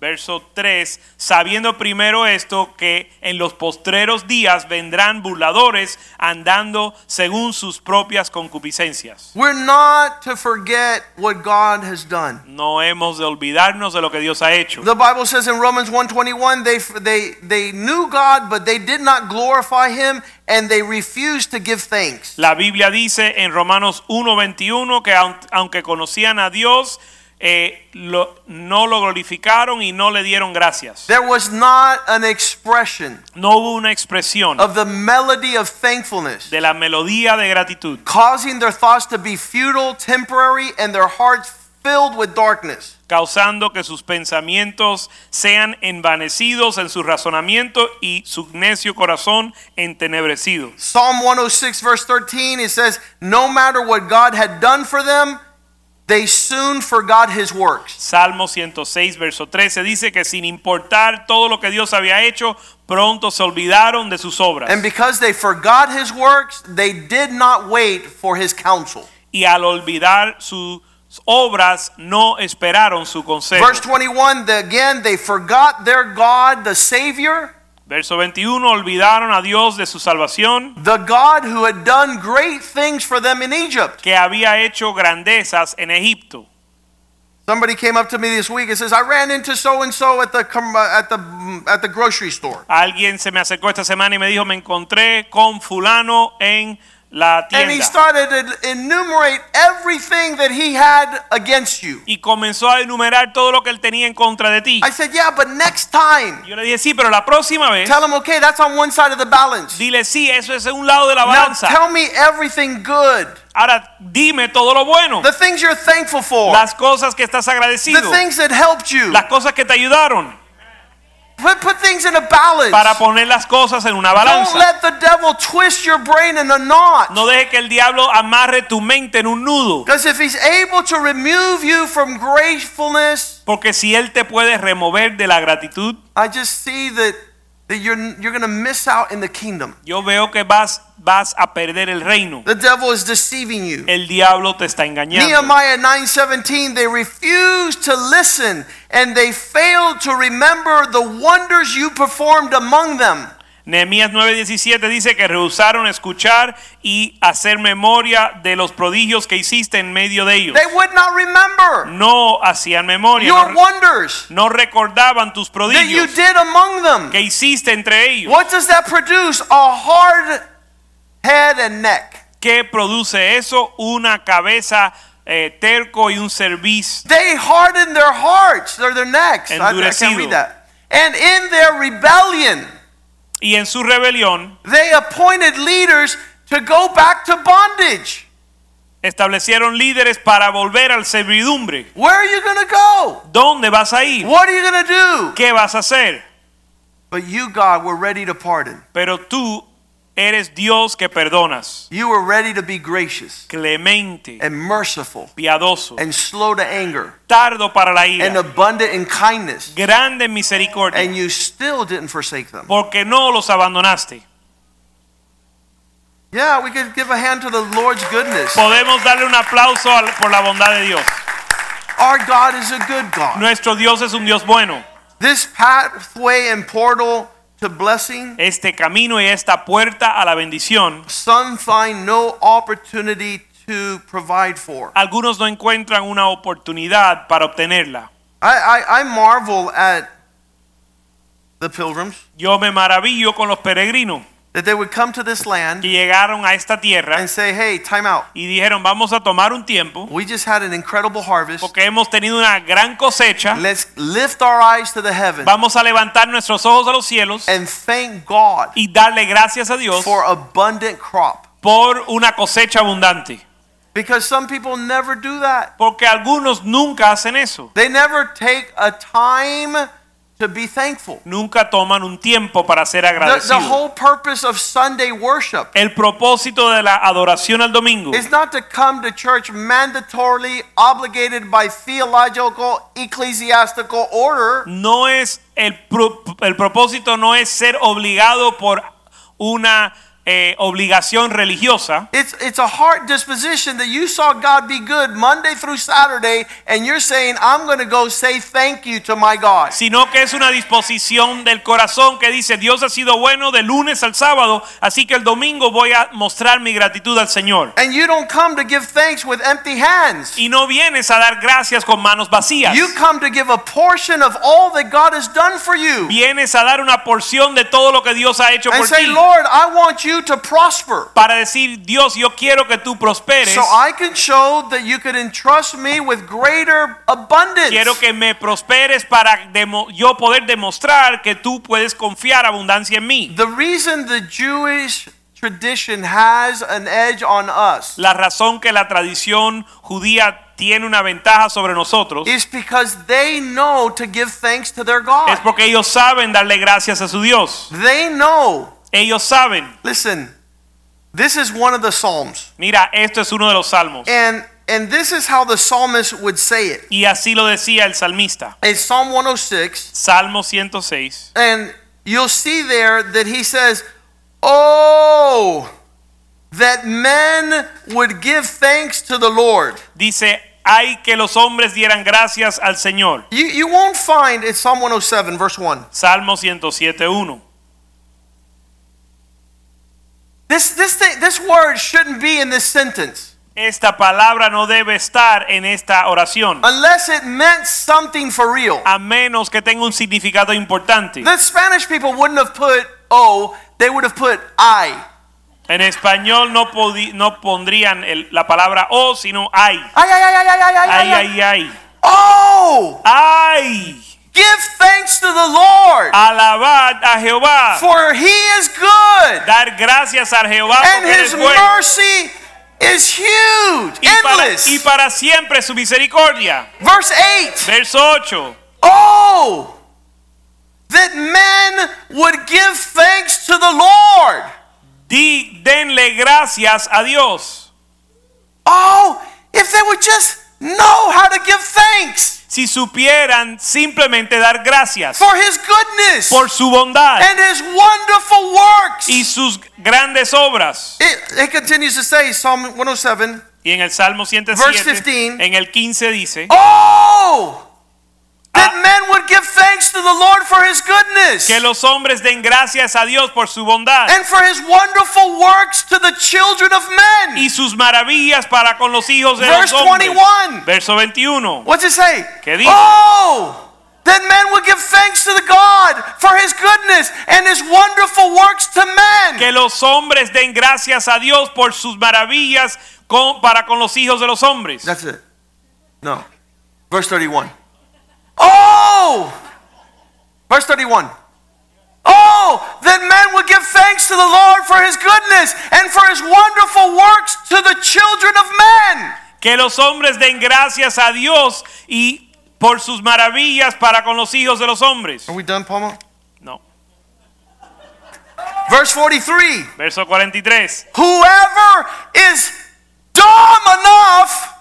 Verso 3, sabiendo primero esto, que en los postreros días vendrán burladores andando según sus propias concupiscencias. we're not to forget what God has done No hemos de olvidarnos de lo que Dios ha hecho. The Bible says in Romans 1:21 they they they knew God but they did not glorify him and they refused to give thanks. La Biblia dice en Romanos 1:21 que aunque conocían a Dios, eh, lo- no lo glorificaron y no le dieron gracias. There was not an expression No hubo una expresión of the melody of thankfulness de la melodía de gratitud, causing their thoughts to be futile, temporary and their hearts filled with darkness. causando que sus pensamientos sean envanecidos en su razonamiento y su necio corazón entenebrecido. Psalm 106 verse 13 it says no matter what God had done for them they soon forgot his works. Salmo 106, verso 13 dice que sin importar todo lo que Dios había hecho, pronto se olvidaron de sus obras. And because they forgot his works, they did not wait for his counsel. y al olvidar sus obras no esperaron su consejo. Verse 21, the, again, they forgot their God, the Savior, Verso 21, olvidaron a Dios de su salvación, the God who had done great things for them in Egypt. que había hecho grandezas en Egipto. Somebody came up to me this week and says, I ran into so and so at the at the at the grocery store. Alguien se me acercó esta semana y me dijo, me encontré con fulano en la And he started to enumerate everything that he had against you. Y comenzó a enumerar todo lo que él tenía en contra de ti. I said, Yeah, but next time, Yo le dije, sí, pero la próxima vez, tell him, okay, that's on one side of the balance. dile, sí, eso es un lado de la balanza. Now tell me everything good, Ahora dime todo lo bueno. the things you're thankful for, Las cosas que estás agradecido. the things that helped you. Las cosas que te ayudaron. Put, put things in a balance. Para poner las cosas en una balanza. Don't let the devil twist your brain in a knot. No deje que el diablo amarre tu mente en un nudo. Because if he's able to remove you from gratefulness, Porque si él te puede remover de la gratitud, I just see that, that you're, you're going to miss out in the kingdom. yo veo que vas, vas a perder el reino. The devil is deceiving you. El diablo te está engañando. Nehemiah 9:17 they refused to listen and they failed to remember the wonders you performed among them. Nehemías 9:17 dice que rehusaron escuchar y hacer memoria de los prodigios que hiciste en medio de ellos. They would not remember No hacían memoria, your no, wonders no recordaban tus that you prodigios did among them. que hiciste entre ellos. What does that produce? A hard head and neck. ¿Qué produce eso? Una cabeza eh, terco y un cerviz. They hardened their hearts or their necks. I, I can't read that. And in their rebellion, Y en su rebelión they appointed leaders to go back to bondage. establecieron líderes para volver al servidumbre. Where are you going to go? ¿Dónde vas a ir? What are you going to do? ¿Qué vas a hacer? But you, God, were ready to pardon. Pero tú, eres Dios que perdonas, You were ready to be gracious clemente, and merciful piadoso, and slow to anger tardo para la ira. and abundant in kindness. grande misericordia, And you still didn't forsake them. porque no los abandonaste. Yeah, we could give a hand to the Lord's goodness. Podemos darle un aplauso por la bondad de Dios. Our God is a good God. Nuestro Dios es un Dios bueno. This pathway and portal to blessing, Este camino y esta puerta a la bendición, some find no opportunity to provide for. algunos no encuentran una oportunidad para obtenerla. I, I, I marvel at the pilgrims Yo me maravillo con los peregrinos that they would come to this land que llegaron a esta tierra and say, hey, time out. y dijeron vamos a tomar un tiempo We just had an incredible harvest. porque hemos tenido una gran cosecha. Let's lift our eyes to the heaven Vamos a levantar nuestros ojos a los cielos and thank God y darle gracias a Dios for abundant crop. por una cosecha abundante. Because some people never do that. Porque algunos nunca hacen eso. They never take a time to be thankful. Nunca toman un tiempo para ser The, the agradecidos. whole purpose of Sunday worship El propósito de la adoración al domingo is not to come to church mandatorily obligated by theological ecclesiastical order. no es el, pro- el propósito no es ser obligado por una eh, obligación religiosa, It's, it's a heart disposition that you saw God be good Monday through Saturday, and you're saying, I'm going to go say thank you to my God. sino que es una disposición del corazón que dice Dios ha sido bueno de lunes al sábado, así que el domingo voy a mostrar mi gratitud al Señor. And you don't come to give thanks with empty hands. Y no vienes a dar gracias con manos vacías. You come to give a portion of all that God has done for you. Vienes a dar una porción de todo lo que Dios ha hecho And por say, ti. Lord, I want you to prosper. Para decir, Dios, yo quiero que tú prosperes. So I can show that you could entrust me with greater abundance. Quiero que me prosperes para yo poder demostrar que tú puedes confiar abundancia en mí. The reason the Jewish tradition has an edge on us La razón que la tradición judía tiene una ventaja sobre nosotros is because they know to give thanks to their God. es porque ellos saben darle gracias a su Dios. They know. Ellos saben. Listen, this is one of the Psalms. Mira, esto es uno de los salmos. And and this is how the psalmist would say it. Y así lo decía el salmista. It's Psalm 106. Salmo 106. And you'll see there that he says, Oh, that men would give thanks to the Lord. Dice, hay que los hombres dieran gracias al Señor. You, you won't find it's Psalm 107, verse 1. Salmo 107, This, this, thing, this word shouldn't be in this sentence Esta palabra no debe estar en esta oración, unless it meant something for real. a menos que tenga un significado importante. The Spanish people wouldn't have put oh, they would have put I. En español no, pondrían el- la palabra o, sino. Ay, ay, ay, ay, ay, ay, ay, Ay, ay. ay, ay. Oh, Ay. Give thanks to the Lord, Alabad a Jehová. for he is good, Dar gracias a Jehová and his bueno. mercy is huge, Y para, endless. y para siempre su misericordia. Verse 8. Verso 8. Oh, that men would give thanks to the Lord. Di, denle gracias a Dios. Oh, if they would just know how to give thanks Si supieran simplemente dar gracias for his goodness por su bondad and his wonderful works. y sus grandes obras. It, it continues to say, Psalm 107, Y en el Salmo Verse 107, 15. en el 15 dice Oh, that Ah. men would give thanks to the Lord for his goodness que los hombres den gracias a Dios por su bondad and for his wonderful works to the children of men. y sus maravillas para con los hijos de Verse los hombres. 21. Verso 21. What's it say? ¿Qué dice? Oh, that men would give thanks to the God for his goodness and his wonderful works to men. Que los hombres den gracias a Dios por sus maravillas con- para con los hijos de los hombres. That's it. No. Verse 31. Oh! Verse 31. Oh, that men would give thanks to the Lord for his goodness and for his wonderful works to the children of men. Que los hombres den gracias a Dios y por sus maravillas para con los hijos de los hombres. Are we done, Palma? No. Verse 43 Verso 43. Whoever is dumb enough,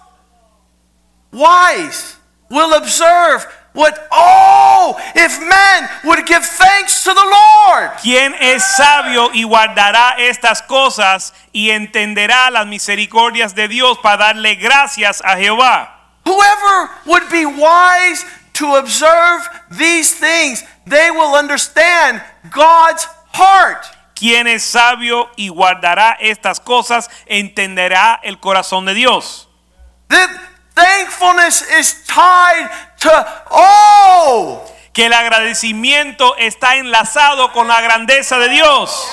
wise, will observe what, oh, if men would give thanks to the Lord. ¿Quién es sabio y guardará estas cosas y entenderá las misericordias de Dios para darle gracias a Jehová? Whoever would be wise to observe these things, they will understand God's heart. Quien es sabio y guardará estas cosas entenderá el corazón de Dios. That thankfulness is tied to, all. Que el agradecimiento está enlazado con la grandeza de Dios.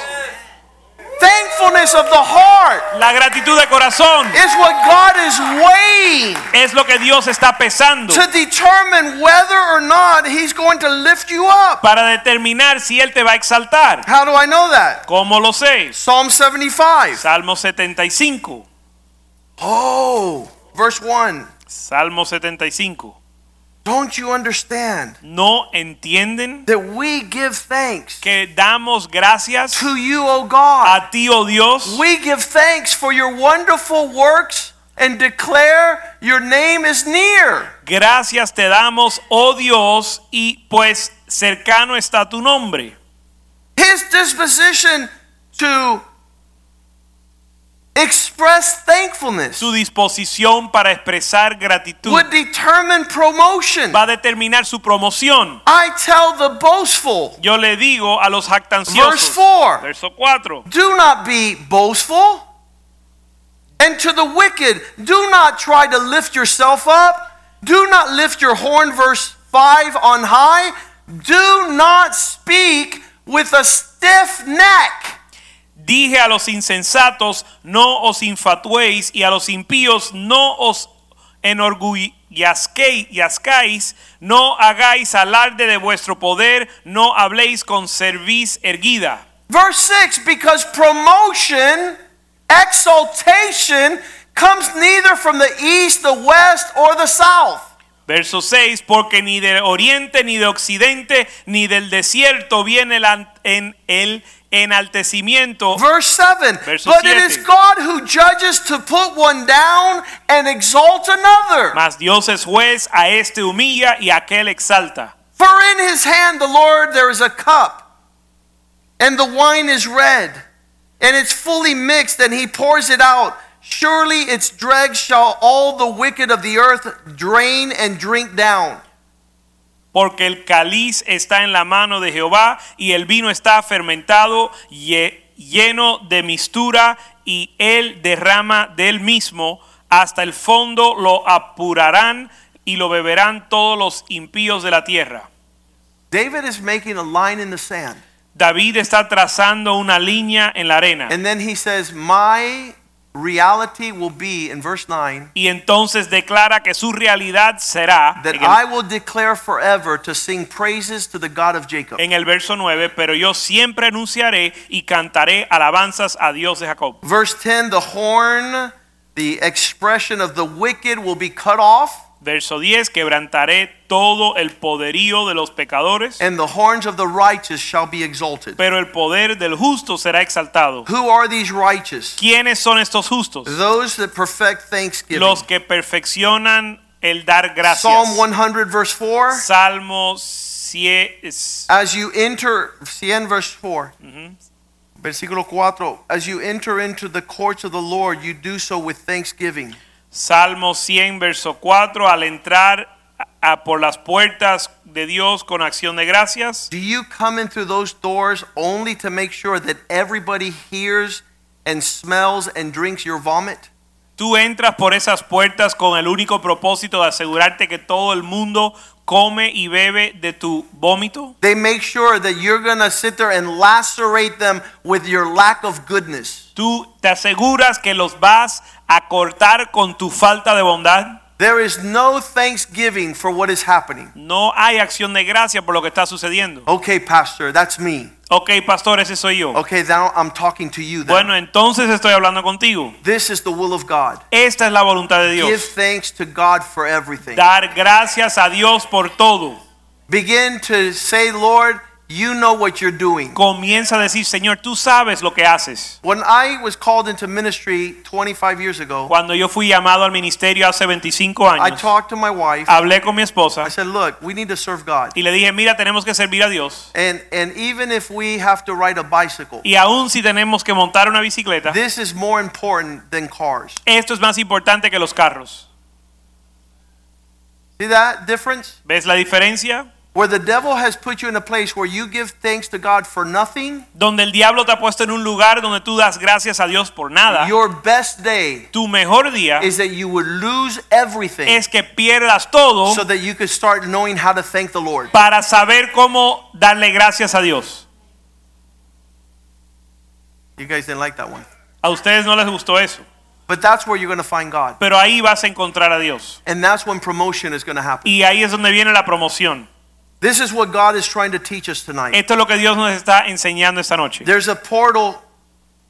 thankfulness of the heart La gratitud de corazón is what God is weighing es lo que Dios está pesando to determine whether or not He's going to lift you up. para determinar si Él te va a exaltar. How do I know that? ¿Cómo lo sé? Psalm 75. Salmo 75. Oh, verse 1. Salmo 75. Don't you understand ¿No entienden that we give thanks que damos gracias to you, O God? a ti, oh Dios? We give thanks for your wonderful works and declare your name is near. Gracias te damos, oh Dios, y pues cercano está tu nombre. His disposition to express thankfulness Su disposición para expresar gratitud would determine promotion. va a determinar su promoción. I tell the boastful, Yo le digo a los jactanciosos. verse 4, verso 4, do not be boastful. And to the wicked, do not try to lift yourself up. Do not lift your horn, verse 5, on high. Do not speak with a stiff neck. Dije a los insensatos, no os infatuéis, y a los impíos, no os enorgullezcáis, no hagáis alarde de vuestro poder, no habléis con cerviz erguida. Verse 6 because promotion, exaltation comes neither from the east, the west, or the south. Verso 6, porque ni del oriente, ni de occidente, ni del desierto viene el, en el enaltecimiento. Verse 7 Verso But it is. God who judges to put one down and exalt another. Mas Dios es juez, a este humilla y a aquel exalta. For in his hand the Lord there is a cup, and the wine is red, and it's fully mixed, and he pours it out. Surely its dregs shall all the wicked of the earth drain and drink down. Porque el cáliz está en la mano de Jehová y el vino está fermentado, lle- lleno de mistura, y él derrama del mismo. Hasta el fondo lo apurarán y lo beberán todos los impíos de la tierra. David is making a line in the sand. David está trazando una línea en la arena. And then he says, My reality will be, in verse 9, Y entonces declara que su realidad será that el, I will declare forever to sing praises to the God of Jacob. en el verso 9, pero yo siempre anunciaré y cantaré alabanzas a Dios de Jacob. Verse 10, the horn, the expression of the wicked will be cut off. Verso 10, quebrantaré todo el poderío de los pecadores, and the horns of the righteous shall be exalted. pero el poder del justo será exaltado. Who are these righteous? ¿Quiénes son estos justos? Those that perfect thanksgiving. Los que perfeccionan el dar gracias. Psalm 100, verse 4. Salmo 100, As you enter, 100, verse 4. Versículo 4. As you enter into the courts of the Lord, you do so with thanksgiving. Salmo 100, verso 4, al entrar a- por las puertas de Dios con acción de gracias. Do you come in through those doors only to make sure that everybody hears and smells and drinks your vomit? Tú entras por esas puertas con el único propósito de asegurarte que todo el mundo come y bebe de tu vómito. They make sure that you're going to sit there and lacerate them with your lack of goodness. Tú te aseguras que los vas a cortar con tu falta de bondad. There is no thanksgiving for what is happening. No hay acción de gracia por lo que está sucediendo. Okay, Pastor, that's me. Ok, pastor, ese soy yo. Okay, now I'm talking to you then. Bueno, entonces estoy hablando contigo. This is the will of God. Esta es la voluntad de Dios. Give thanks to God for everything. Dar gracias a Dios por todo. Begin to say, Lord, You know what you're doing. Comienza a decir, Señor, tú sabes lo que haces. When I was called into ministry 25 years ago, Cuando yo fui llamado al ministerio hace 25 I años, talked to my wife. hablé con mi esposa I said, "Look, we need to serve God. y le dije, mira, tenemos que servir a Dios. And and even if we have to ride a bicycle, Y aún si tenemos que montar una bicicleta, this is more important than cars." esto es más importante que los carros. See that difference? ¿Ves la diferencia? Where the devil has put you in a place where you give thanks to God for nothing, Donde el diablo te ha puesto en un lugar donde tú das gracias a Dios por nada. your best day Tu mejor día is that you would lose everything es que pierdas todo so that you could start knowing how to thank the Lord. para saber cómo darle gracias a Dios. You guys didn't like that one. A ustedes no les gustó eso, But that's where you're going to find God. pero ahí vas a encontrar a Dios. And that's when promotion is going to happen. Y ahí es donde viene la promoción. This is what God is trying to teach us tonight. Esto es lo que Dios nos está enseñando esta noche. There's a portal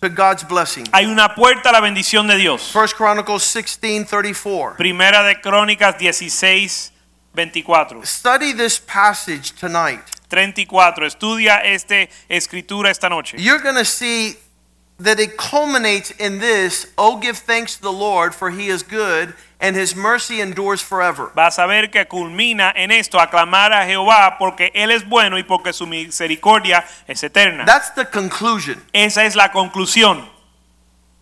to God's blessing. Hay una puerta a la bendición de Dios. First Chronicles 16:34. Primera de Crónicas 16, 24. Study this passage tonight. 34. Estudia esta escritura esta noche. You're going to see that it culminates in this, "Oh give thanks to the Lord for he is good and his mercy endures forever." Vas a ver que culmina en esto, aclamar a Jehová porque Él es bueno y porque su misericordia es eterna. That's the conclusion. Esa es la conclusión.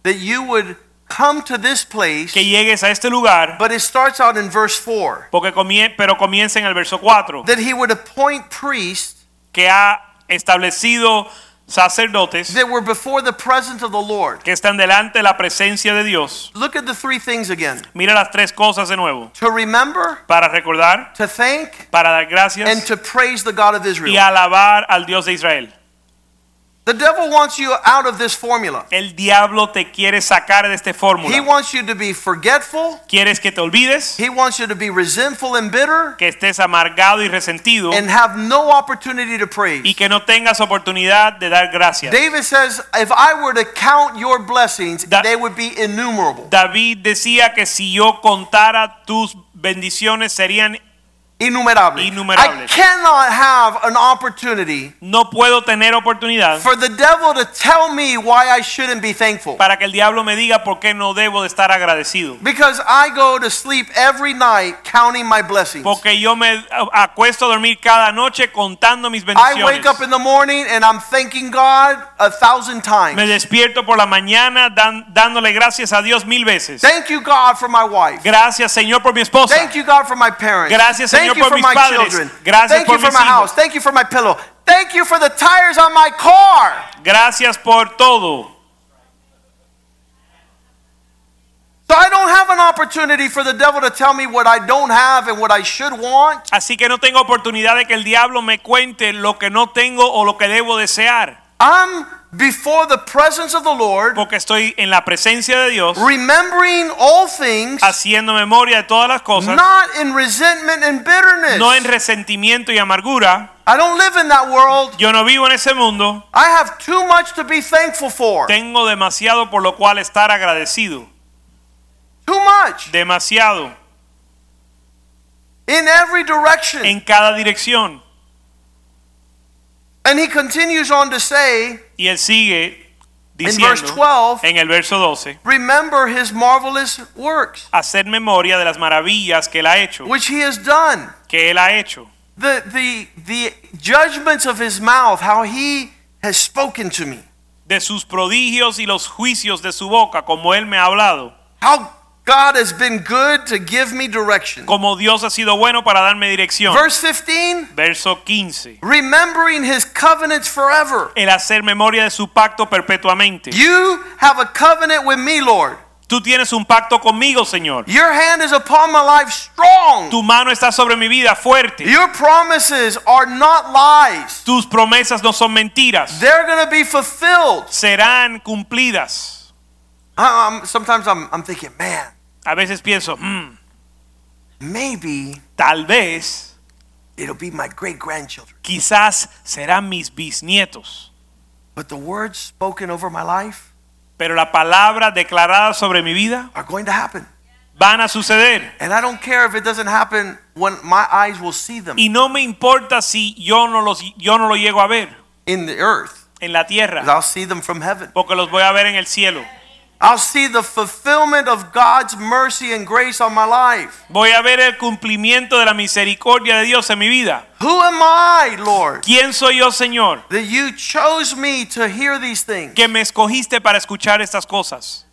That you would come to this place, Que llegues a este lugar, but it starts out in verse 4. porque comie- pero comienza en el verso 4, That he would appoint priests que ha establecido sacerdotes that were before the presence of the Lord. que están delante de la presencia de Dios. Look at the three things again. Mira las tres cosas de nuevo. To remember, Para recordar, to thank, para dar gracias, and to praise the God of Israel. y alabar al Dios de Israel. The devil wants you out of this formula. El diablo te quiere sacar de esta He wants you to be forgetful. Quieres que te olvides, He wants you to be resentful and bitter que estés amargado y resentido and have no opportunity to praise. y que no tengas oportunidad de dar gracias. David says, if I were to count your blessings, Da- they would be innumerable. David decía que si yo contara tus bendiciones serían Innumerable. I cannot have an opportunity no puedo tener oportunidad for the devil to tell me why I shouldn't be thankful. para que el diablo me diga por qué no debo de estar agradecido. Because I go to sleep every night counting my blessings. Porque yo me acuesto a dormir cada noche contando mis bendiciones. I wake up in the morning and I'm thanking God a thousand times. Me despierto por la mañana dan- dándole gracias a Dios mil veces. Thank you, God, for my wife. Gracias Señor por mi esposa. Thank you, God, for my parents. Gracias, Thank Señor, you por for mis my padres. children. Gracias Thank por you for mis my hijos. house. Thank you for my pillow. Thank you for the tires on my car. Gracias por todo. So I don't have an opportunity for the devil to tell me what I don't have and what I should want. Así que no tengo oportunidad de que el diablo me cuente lo que no tengo o lo que debo desear. I'm before the presence of the Lord, Porque estoy en la presencia de Dios, remembering all things, haciendo memoria de todas las cosas, not in resentment and bitterness. no en resentimiento y amargura. I don't live in that world. Yo no vivo en ese mundo. I have too much to be thankful for. Tengo demasiado por lo cual estar agradecido. Too much. Demasiado. In every direction. En cada dirección. And he continues on to say, Y él sigue in verse 12, en el verso 12, remember his marvelous works, hacer memoria de las maravillas que él ha hecho, which he has done. que él ha hecho. The, the, the judgments of his mouth, how he has spoken to me. de sus prodigios y los juicios de su boca, como él me ha hablado, How God has been good to give me direction. como Dios ha sido bueno para darme dirección. Verse 15, Verso 15. remembering his covenants forever. El hacer memoria de su pacto perpetuamente. You have a covenant with me, Lord. Tú tienes un pacto conmigo, Señor. Your hand is upon my life strong. Tu mano está sobre mi vida fuerte. Your promises are not lies. Tus promesas no son mentiras. They're going to be fulfilled. Serán cumplidas. I'm- sometimes I'm, I'm thinking, man, A veces pienso, "Mm, maybe tal vez, it'll be my great grandchildren. quizás serán mis bisnietos. But the words spoken over my life Pero la palabra declarada sobre mi vida are going to happen. van a suceder. And I don't care if it doesn't happen when my eyes will see them Y no me importa si yo no los yo no lo llego a ver in the earth. en la 'cause tierra, I'll see them from heaven. porque los voy a ver en el cielo. I'll see the fulfillment of God's mercy and grace on my life. Voy a ver el cumplimiento de la misericordia de Dios en mi vida. Who am I, Lord, ¿Quién soy yo, Señor? that you chose me to hear these things? Que me escogiste para escuchar estas cosas,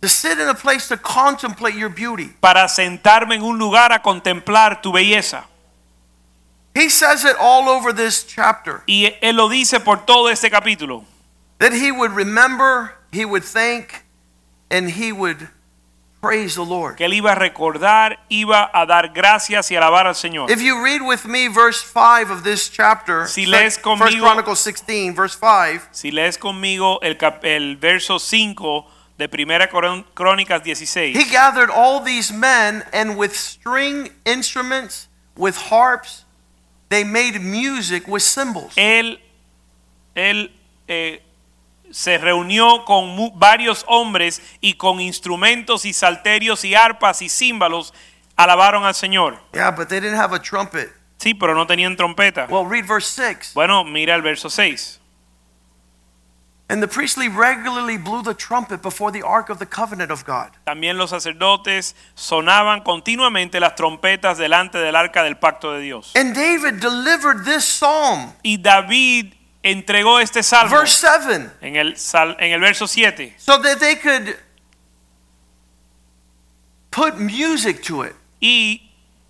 To sit in a place to contemplate your beauty. para sentarme en un lugar a contemplar tu belleza. He says it all over this chapter Y él lo dice por todo este capítulo, that he would remember, he would thank, and he would praise the Lord. que él iba a recordar, iba a dar gracias y alabar al Señor. If you read with me verse 5 of this chapter, Si lees conmigo- Chronicles 16, verse 5, Si lees conmigo el, cap- el verso 5 de Primera Crónicas 16, he gathered all these men, and with string instruments, with harps, they made music with cymbals. él, él eh, se reunió con varios hombres y con instrumentos y salterios y arpas y címbalos alabaron al Señor. Yeah, but they didn't have a trumpet. Sí, pero no tenían trompeta. Well, read verse 6. Bueno, mira el verso 6. And the priestly regularly blew the trumpet before the ark of the covenant of God. También los sacerdotes sonaban continuamente las trompetas delante del arca del pacto de Dios. And David delivered this psalm, Y David entregó este salmo verse 7, en el, sal- en el verso 7 so that they could put music to it. y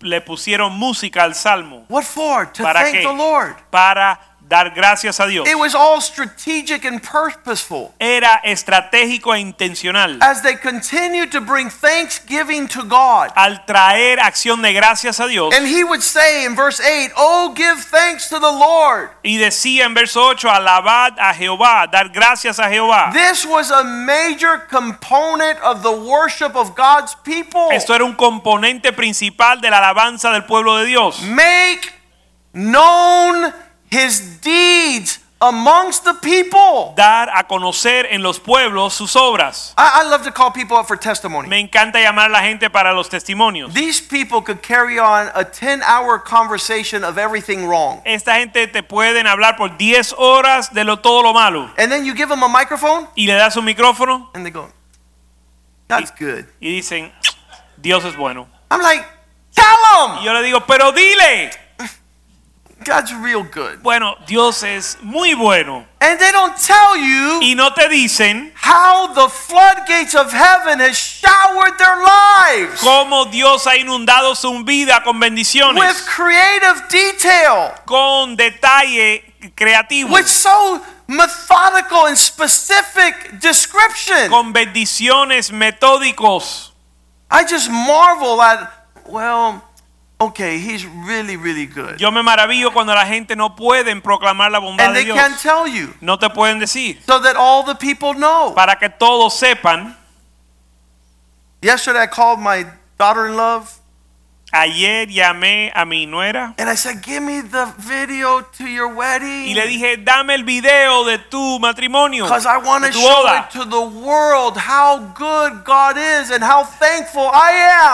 le pusieron música al salmo What for? To ¿Para thank qué? the Lord. para dar gracias a Dios. It was all strategic and purposeful. Era estratégico e intencional As they continued to bring thanksgiving to God. al traer acción de gracias a Dios. And he would say in verse 8, Oh, give thanks to the Lord. Y decía en verso 8, alabad a Jehová, dar gracias a Jehová. This was a major component of the worship of God's people. Esto era un componente principal de la alabanza del pueblo de Dios. Make known his deeds amongst the people. Dar a conocer en los pueblos sus obras. I, I love to call people up for testimony. Me encanta llamar a la gente para los testimonios. These people could carry on a 10 hour conversation of everything wrong. Esta gente te pueden hablar por 10 horas de lo, todo lo malo. And then you give them a microphone Y le das un micrófono and they go, That's good. y dicen, Dios es bueno. I'm like, Tell them." Y them yo le digo, pero dile. God's real good. Bueno, Dios es muy bueno. And they don't tell you Y no te dicen how the floodgates of heaven has showered their lives cómo Dios ha inundado su vida con bendiciones. with creative detail, con detalle creativo, with so methodical and specific description. con bendiciones metódicos. I just marvel at, well, okay, he's really, really good. Yo me maravillo cuando la gente no pueden proclamar la bondad And de they Dios. can't tell you No te pueden decir. so that all the people know. Para que todos sepan, Yesterday I called my daughter in love ayer llamé a mi nuera and I said, Give me the video to your wedding. y le dije, dame el video de tu matrimonio, Because I want to show it to the world how good God is and how thankful I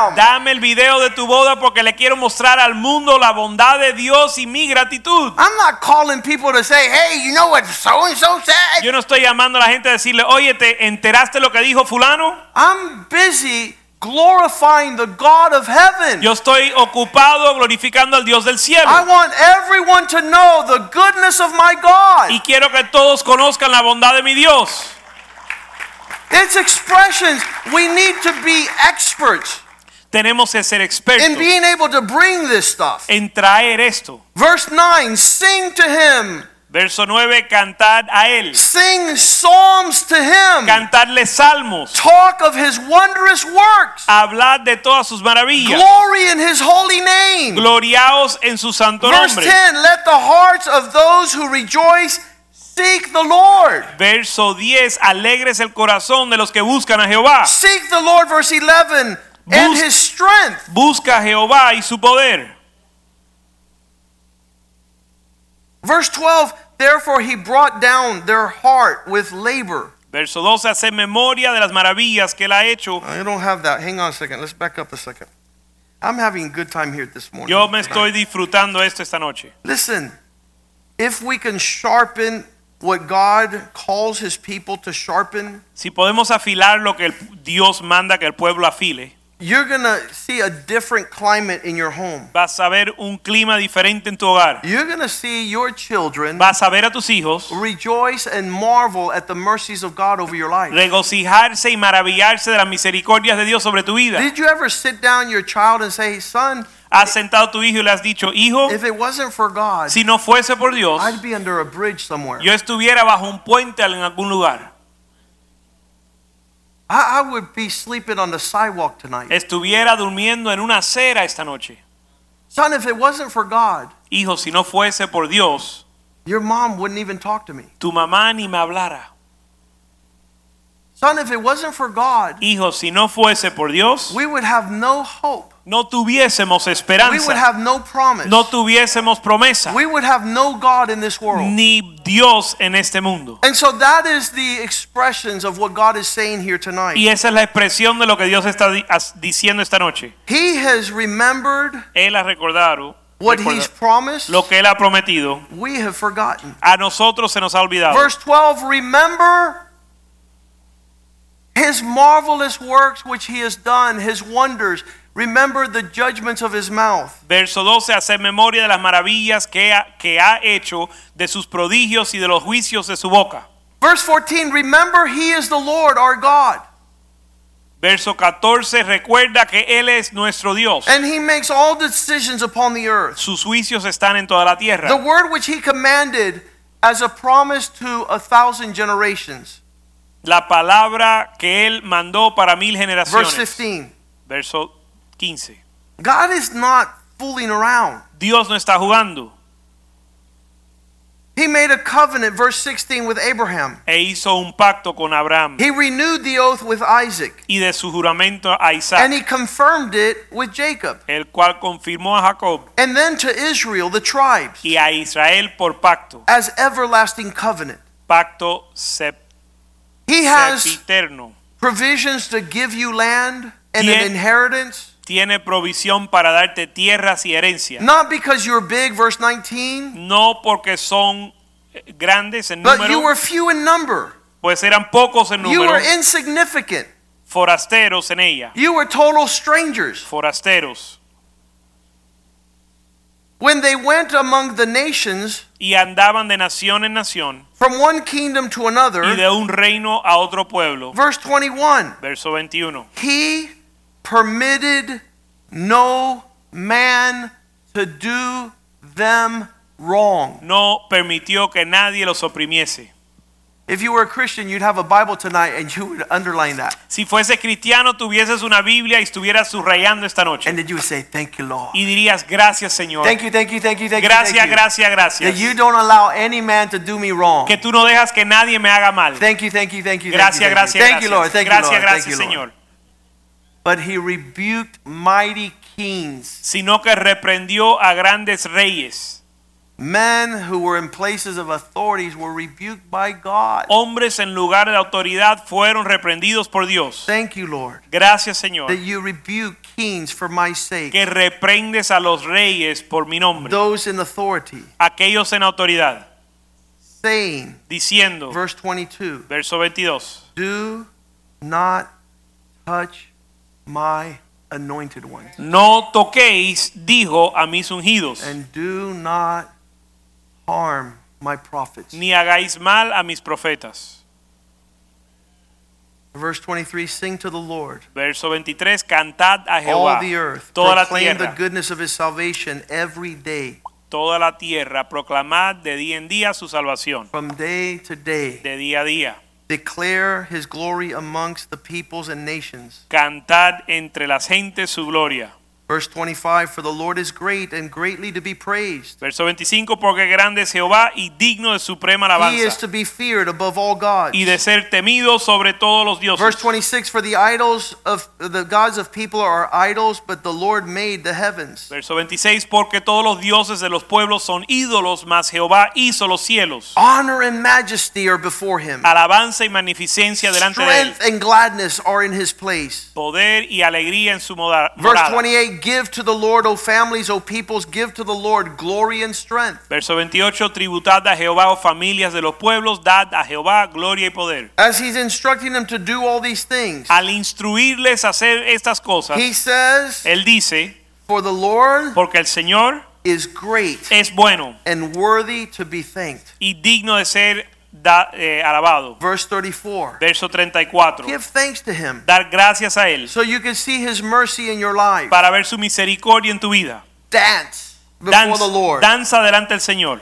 am. Dame el video de tu boda porque le quiero mostrar al mundo la bondad de Dios y mi gratitud. I'm not calling people to say, hey, you know what so and so said? Yo no estoy llamando a la gente a decirle, oye, ¿te enteraste lo que dijo fulano? I'm busy glorifying the God of heaven. Yo estoy ocupado glorificando al Dios del cielo. I want everyone to know the goodness of my God. Y quiero que todos conozcan la bondad de mi Dios. Its expressions, we need to be experts Tenemos que ser expertos in being able to bring this stuff. en traer esto. Verse 9 Sing to him, Verso 9, cantad a Él. sing psalms to him, Cantarle salmos. talk of his wondrous works, Hablad de todas sus maravillas. glory in his holy name. Gloriaos en su santo Verse nombre. 10 Let the hearts of those who rejoice seek the Lord. Verso 10, alegres el corazón de los que buscan a Jehová. Seek the Lord, verse 11, and his strength. Busca a Jehová y su poder. Verse 12 Therefore he brought down their heart with labor. Verso 12, hace memoria de las maravillas que él ha hecho. Uh, I don't have that. Hang on a second. Let's back up a second. I'm having a good time here this morning. Yo me estoy disfrutando esto esta noche. Listen, if we can sharpen what God calls his people to sharpen, Si podemos afilar lo que Dios manda que el pueblo afile, you're going to see a different climate in your home. vas a ver un clima diferente en tu hogar. You're going to see your children Vas a ver a tus hijos rejoice and marvel at the mercies of God over your life. regocijarse y maravillarse de las misericordias de Dios sobre tu vida. Did you ever sit down your child and say, "Son, Has sentado a tu hijo y le has dicho, hijo, if it wasn't for God, si no fuese por Dios, I'd be under a bridge somewhere. yo estuviera bajo un puente en algún lugar. I, I would be sleeping on the sidewalk tonight." Estuviera durmiendo en una acera esta noche. Son, if it wasn't for God, Hijo, si no fuese por Dios, your mom wouldn't even talk to me. tu mamá ni me hablara. Son, if it wasn't for God, Hijo, si no fuese por Dios, we would have no hope. No tuviésemos esperanza, We would have no promise. no tuviésemos promesa, We would have no God in this world. ni Dios en este mundo. And so that is the expressions of what God is saying here tonight. Y esa es la expresión de lo que Dios está diciendo esta noche. He has remembered Él ha recordado what he's promised. lo que Él ha prometido. We have forgotten. A nosotros se nos ha olvidado. Verse 12, remember his marvelous works which he has done, his wonders. Remember the judgments of his mouth. Verso 12, hacer memoria de las maravillas que ha, que ha hecho, de sus prodigios y de los juicios de su boca. Verse 14, remember he is the Lord our God, Verso 14, recuerda que Él es nuestro Dios. and he makes all decisions upon the earth. Sus juicios están en toda la tierra. The word which he commanded as a promise to a thousand generations. La palabra que Él mandó para mil generaciones. Verse 15. Verso 15. God is not fooling around. Dios no está jugando. He made a covenant, verse 16, with Abraham. E hizo un pacto con Abraham He renewed the oath with Isaac, y de su juramento a Isaac. and he confirmed it with Jacob. el cual confirmó a Jacob And then to Israel, the tribes, y a Israel por pacto. as everlasting covenant. Pacto sep- He has sempiterno. provisions to give you land and an inheritance. Tiene provisión para darte tierras y herencia. Not because you're big, verse 19, No porque son eh, grandes en but you número, were few in number. pues eran pocos en You número, were insignificant. forasteros en ella. You were total strangers. Forasteros. When they went among the nations Y andaban de nación en nación from one kingdom to y another, de un reino a otro pueblo. verse 21, Verso 21. he permitted no man to do them wrong. No permitió que nadie los oprimiese. If you were a Christian, you'd have a Bible tonight and you would underline that. Si fuese cristiano, tuvieses una Biblia y estuvieras subrayando esta noche. And then you would say, Thank you, Lord. Y dirías, gracias Señor. Thank you, thank you, thank you, thank you. Gracias, you. gracias, That gracias. you don't allow any man to do me wrong. Que tú no dejas que nadie me haga mal. Thank you, thank you, thank you. Gracias, thank you, gracias, thank you, Lord. gracias. Thank you, Gracias, Lord. Gracias, Lord. Señor. But he rebuked mighty kings, Sino que reprendió a grandes reyes. men who were in places of authorities were rebuked by God. Hombres en lugar de autoridad fueron reprendidos por Dios. Thank you, Lord, Gracias, Señor. that you rebuke kings for my sake, Que reprendes a los reyes por mi nombre. those in authority, Aquellos en autoridad. saying, Diciendo, verse 22, verso 22. do not touch my anointed ones, No toquéis, dijo a mis ungidos, and do not harm my prophets. ni hagáis mal a mis profetas. Verse 23, sing to the Lord. Verso 23, cantad a all Jehová. the earth. Toda la Proclaim the tierra. goodness of his salvation every day, Toda la tierra, proclamad de día en día su salvación. from day to day. De día a día. Declare his glory amongst the peoples and nations. Cantad entre las gentes su gloria. Verse 25 For the Lord is great and greatly to be praised. Verso 25, porque grande es Jehová y digno de suprema alabanza. He is to be feared above all gods. y de ser temido sobre todos los dioses. Verse 26 For the idols of the gods of people are idols, but the Lord made the heavens. Verso 26, porque todos los dioses de los pueblos son ídolos, mas Jehová hizo los cielos. Honor and majesty are before him. Alabanza y magnificencia delante de él. Strength and gladness are in his place. Poder y alegría en su moda- Verse 28 Give to the Lord, O families, O peoples, give to the Lord glory and strength. Verso 28, tributad a Jehová, oh familias de los pueblos, dad a Jehová gloria y poder. As he's instructing them to do all these things, Al instruirles a hacer estas cosas, he says, él dice, For the Lord porque el Señor is great es bueno and worthy to be thanked. y digno de ser da- eh, alabado. Verse 34 Verso 34, Give thanks to him dar gracias a él so you can see his mercy in your life. para ver su misericordia en tu vida. Dance before Danza, the Lord. danza delante del Señor.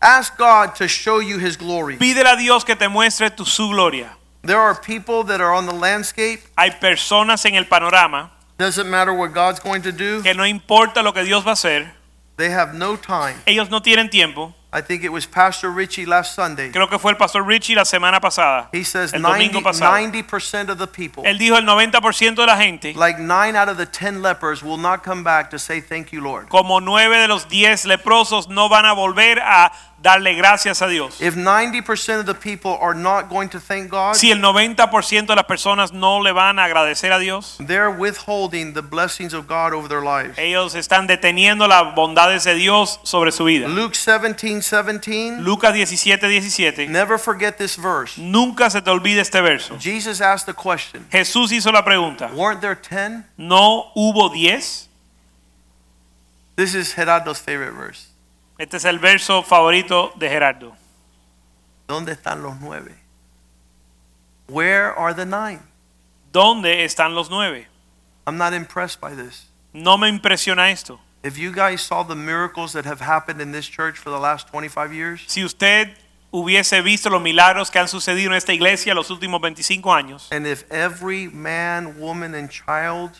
Ask God to show you his glory. Pídele a Dios que te muestre tu, su gloria. There are people that are on the landscape. Hay personas en el panorama Doesn't matter what God's going to do. que no importa lo que Dios va a hacer, They have no time. ellos no tienen tiempo. I think it was Pastor Richie last Sunday. Creo que fue el pastor Richie la semana pasada. He says El 90, domingo pasado. 90% of the people, Él dijo el 90% de la gente, like 9 out of the 10 lepers, will not come back to say thank you, Lord. como nueve de los 10 leprosos, no van a volver a darle gracias a Dios. If 90% of the people are not going to thank God, Si el 90% de las personas no le van a agradecer a Dios, they're withholding the blessings of God over their lives. ellos están deteniendo las bondades de Dios sobre su vida. Luke 17, 17. Lucas 17, 17. Never forget this verse. Nunca se te olvide este verso. Jesus asked the question Jesús hizo la pregunta, Weren't there 10? ¿no hubo 10? This is Gerardo's favorite verse. Este es el verso favorito de Gerardo. ¿Dónde están los nueve? Where are the nine? ¿Dónde están los nueve? I'm not impressed by this. No me impresiona esto. If you guys saw the miracles that have happened in this church for the last 25 years, Si usted hubiese visto los milagros que han sucedido en esta iglesia los últimos 25 años, and if every man, woman, and child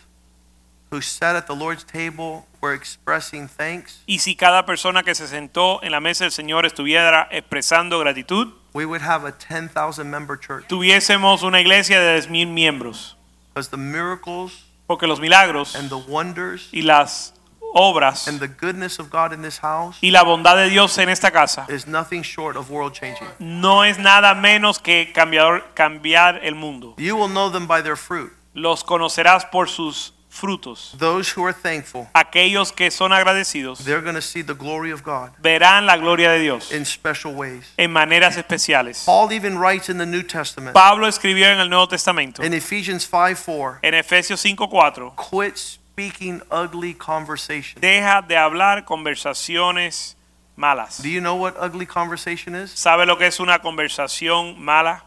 who sat at the Lord's table were expressing thanks, y si cada persona que se sentó en la mesa del Señor estuviera expresando gratitud, we would have a 10,000 member church. tuviésemos una iglesia de 10.000 miembros. Because the miracles Porque los milagros and the wonders y las obras and the goodness of God in this house y la bondad de Dios en esta casa is nothing short of world changing. no es nada menos que cambiar, cambiar el mundo. You will know them by their fruit. Los conocerás por sus frutos. Those who are thankful, Aquellos que son agradecidos they're going to see the glory of God verán la gloria de Dios in special ways. en maneras especiales. Paul even writes in the New Testament Pablo escribió en el Nuevo Testamento, in Ephesians 5 4, en Efesios 5:4, quit speaking ugly conversation. deja de hablar conversaciones malas. Do you know what ugly conversation is? ¿Sabe lo que es una conversación mala?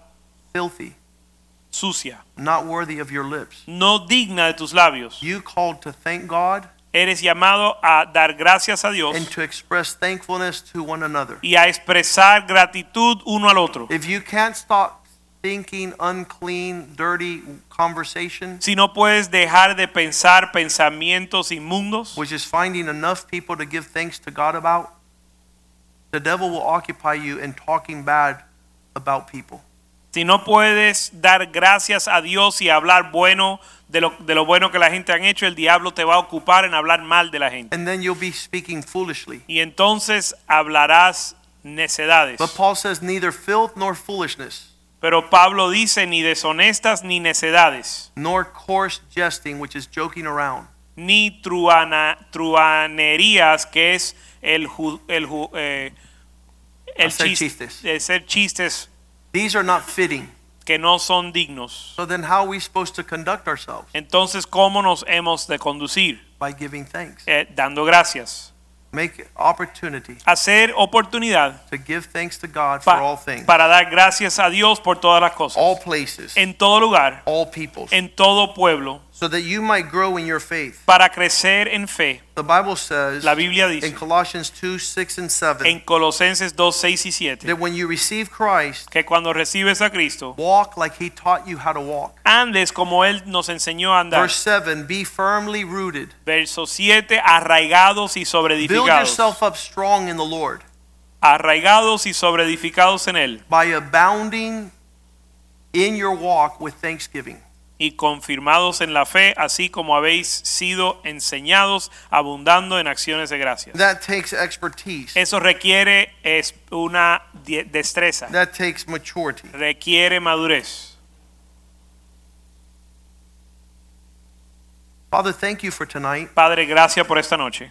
Filthy, Sucia, not worthy of your lips. no digna de tus labios. You called to thank God Eres llamado a dar gracias a Dios and to express thankfulness to one another. y a expresar gratitud uno al otro. If you can't stop thinking unclean, dirty conversation, Si no puedes dejar de pensar pensamientos inmundos, which is finding enough people to give thanks to God about, the devil will occupy you in talking bad about people. Si no puedes dar gracias a Dios y hablar bueno de lo, de lo bueno que la gente han hecho, el diablo te va a ocupar en hablar mal de la gente. And then you'll be speaking foolishly. Y entonces hablarás necedades. But Paul says, neither filth nor foolishness, Pero Pablo dice ni deshonestas ni necedades, nor coarse jesting, which is joking around. ni truana, truanerías, que es el, ju- el, ju- eh, el Hacer chistes. de ser chistes These are not fitting. que no son dignos. So then, how are we supposed to conduct ourselves? Entonces, ¿cómo nos hemos de conducir? By giving thanks. Eh, dando gracias. Make opportunity Hacer oportunidad to give thanks to God for pa- all things, para dar gracias a Dios por todas las cosas. all places, En todo lugar, all peoples. en todo pueblo, so that you might grow in your faith. para crecer en fe. The Bible says La Biblia dice in Colossians 2 6 and 7 en Colosenses 2, 6 y 7 that when you receive Christ, que cuando recibes a Cristo, walk like he taught you how to walk. andes como Él nos enseñó a andar. Verse 7 Be firmly rooted, Verso 7, arraigados y build sobreedificados. yourself up strong in the Lord Arraigados y sobreedificados en Él by abounding in your walk with thanksgiving. Y confirmados en la fe, así como habéis sido enseñados, abundando en acciones de gracias. That takes expertise, Eso requiere es una destreza, that takes maturity. requiere madurez. Father, thank you for tonight. Padre, gracias por esta noche.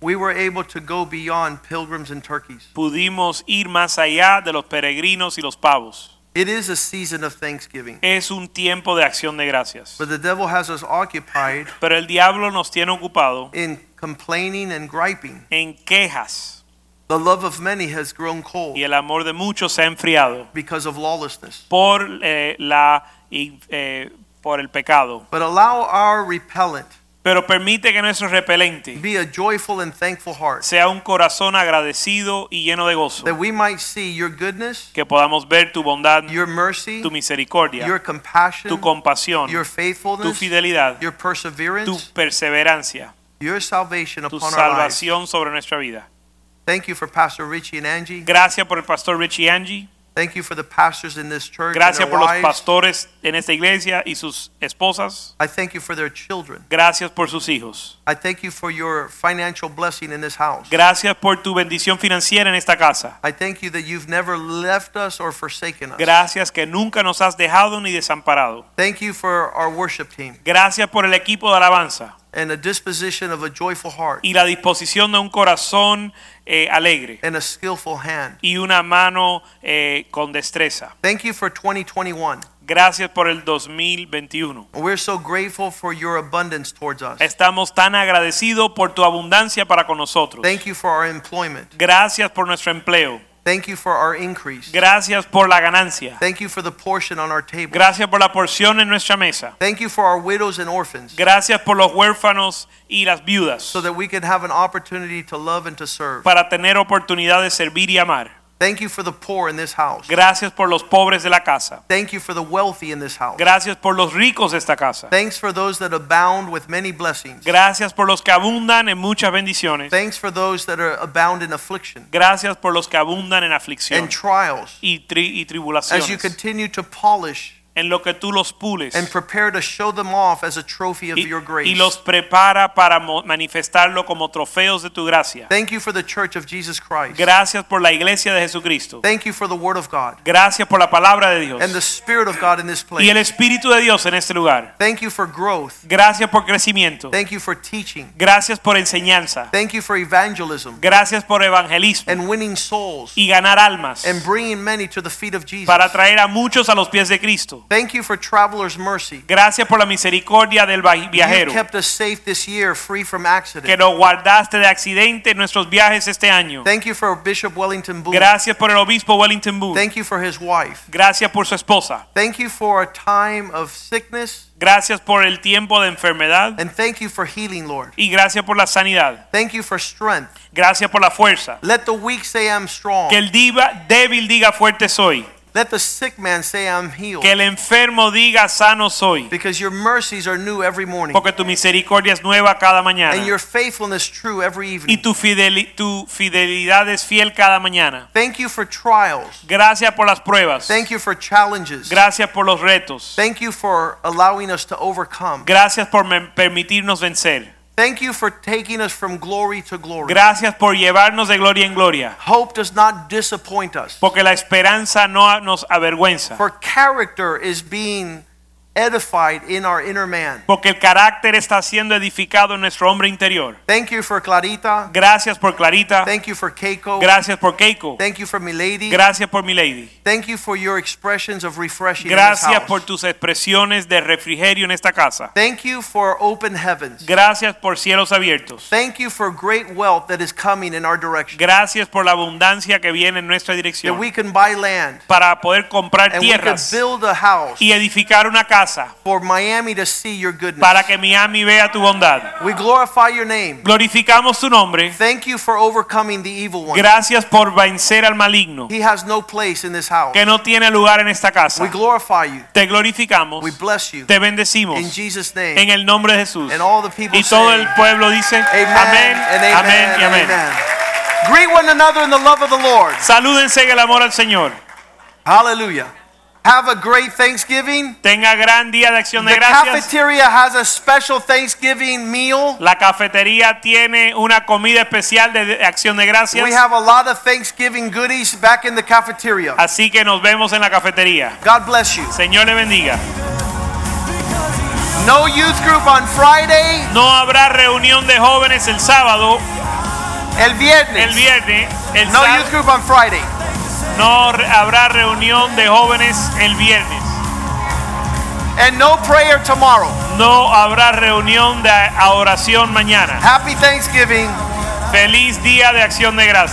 We were able to go beyond pilgrims and turkeys. Pudimos ir más allá de los peregrinos y los pavos. It is a season of thanksgiving, Es un tiempo de acción de gracias. but the devil has us occupied Pero el diablo nos tiene ocupado in complaining and griping. en quejas The love of many has grown cold y el amor de muchos se ha enfriado because of lawlessness. por eh, la y, eh, por el pecado. But allow our repellent Pero permite que nuestro repelente be a joyful and thankful heart, sea un corazón agradecido y lleno de gozo. that we might see your goodness, Que podamos ver tu bondad, your mercy, tu misericordia, your compassion, tu compasión, your tu faithfulness, fidelidad, your tu perseverance, perseverancia, your salvation tu upon our lives. sobre nuestra vida. Thank you for Pastor Richie and Angie. Gracias por el pastor Richie Angie. Thank you for the pastors in this church and Gracias their por los wives. pastores en esta iglesia y sus esposas. I thank you for their children. Gracias por sus hijos. I thank you for your financial blessing in this house. Gracias por tu bendición financiera en esta casa. I thank you that you've never left us or forsaken us. Gracias que nunca nos has dejado ni desamparado. Thank you for our worship team Gracias por el equipo de alabanza and a disposition of a joyful heart y la disposición de un corazón eh, alegre and a skillful hand. y una mano eh, con destreza. Thank you for 2021. Gracias por el 2021. We're so grateful for your abundance towards us. Estamos tan agradecidos por tu abundancia para con nosotros. Thank you for our employment. Gracias por nuestro empleo. Thank you for our increase. Gracias por la ganancia. Thank you for the portion on our table. Gracias por la porción en nuestra mesa. Thank you for our widows and orphans Gracias por los huérfanos y las viudas so that we can have an opportunity to love and to serve. para tener oportunidad de servir y amar. Thank you for the poor in this house. Gracias por los pobres de la casa. Thank you for the wealthy in this house. Gracias por los ricos de esta casa. Thanks for those that abound with many blessings. Gracias por los que abundan en muchas bendiciones. Thanks for those that are abound in affliction Gracias por los que abundan en aflicción and trials y, tri- y tribulaciones. as you continue to polish En lo que tú los pules and prepare to show them off as a trophy of y, your y los prepara para manifestarlo como trofeos de tu gracia. Thank you for the church of Jesus Christ. Gracias por la iglesia de Jesucristo. Thank you for the word of God Gracias por la palabra de Dios and the spirit of God in this place. y el. Espíritu de Dios en este lugar. Thank you for growth. Gracias por crecimiento. Thank you for teaching. Gracias por enseñanza. Thank you for evangelism Gracias por evangelismo and winning souls y ganar almas and bringing many to the feet of Jesus. para traer a muchos a los pies de Cristo. Thank you for traveler's mercy. Gracias por la misericordia del va- You kept us safe this year, free from que accident. nos guardaste de accidente en nuestros viajes este año. Thank you for Bishop Wellington Boone. Gracias por el obispo Wellington Booth. Thank you for his wife. Gracias por su esposa. Thank you for a time of sickness. Gracias por el tiempo de enfermedad And thank you for healing, Lord. y gracias por la sanidad. Thank you for strength. Gracias por la fuerza. Let the weak say I'm strong. Que el diva débil diga fuerte soy. Let the sick man say I'm healed. Que el enfermo diga sano soy. Because your mercies are new every morning. Porque tu misericordia es nueva cada mañana. And your faithfulness true every Y evening. tu, fideli- tu fidelidad es fiel cada mañana. Thank you for trials. Gracias por las pruebas. Thank you for challenges. Gracias por los retos. Thank you for allowing us to overcome. Gracias por permitirnos vencer. Thank you for taking us from glory to glory. Gracias por llevarnos de gloria en gloria. Hope does not disappoint us. Porque la esperanza no nos avergüenza. For character is being edified in our inner man. Porque el carácter está siendo edificado en nuestro hombre interior. Thank you for Clarita. Gracias por Clarita. Thank you for Keiko. Gracias por Keiko. Thank you for Milady. Gracias por Milady. Thank you for your expressions of refreshing in this Gracias house. por tus expresiones de refrigerio en esta casa. Thank you for open heavens. Gracias por cielos abiertos. Thank you for great wealth that is coming in our direction. Gracias por la abundancia que viene en nuestra dirección. That we can buy land Para poder comprar and we can build a house y edificar una casa casa for Miami to see your goodness. para que Miami vea tu bondad. We glorify your name. Glorificamos tu nombre. Thank you for overcoming the evil one. Gracias por vencer al maligno He has no place in this house. que no tiene lugar en esta We casa. glorify you. Te glorificamos, We bless you. te bendecimos In Jesus' en name. el nombre de Jesús. And all the people Y todo el pueblo dice Amen, amén, amén y amén. Greet one another in the love of the Lord. Salúdense en el amor al Señor. Hallelujah. Have a great Thanksgiving. Tenga gran día de acción de The gracias. cafeteria has a special Thanksgiving meal. La cafetería tiene una comida especial de de acción de gracias. We have a lot of Thanksgiving goodies back in the cafeteria. Así que nos vemos en la cafetería. God bless you. Señor le bendiga. No youth group on Friday. No habrá reunión de jóvenes el sábado, El el viernes. viernes. El No youth group on Friday. No habrá reunión de jóvenes el viernes. And no prayer tomorrow. No habrá reunión de oración mañana. Happy Thanksgiving. Feliz día de acción de gracias.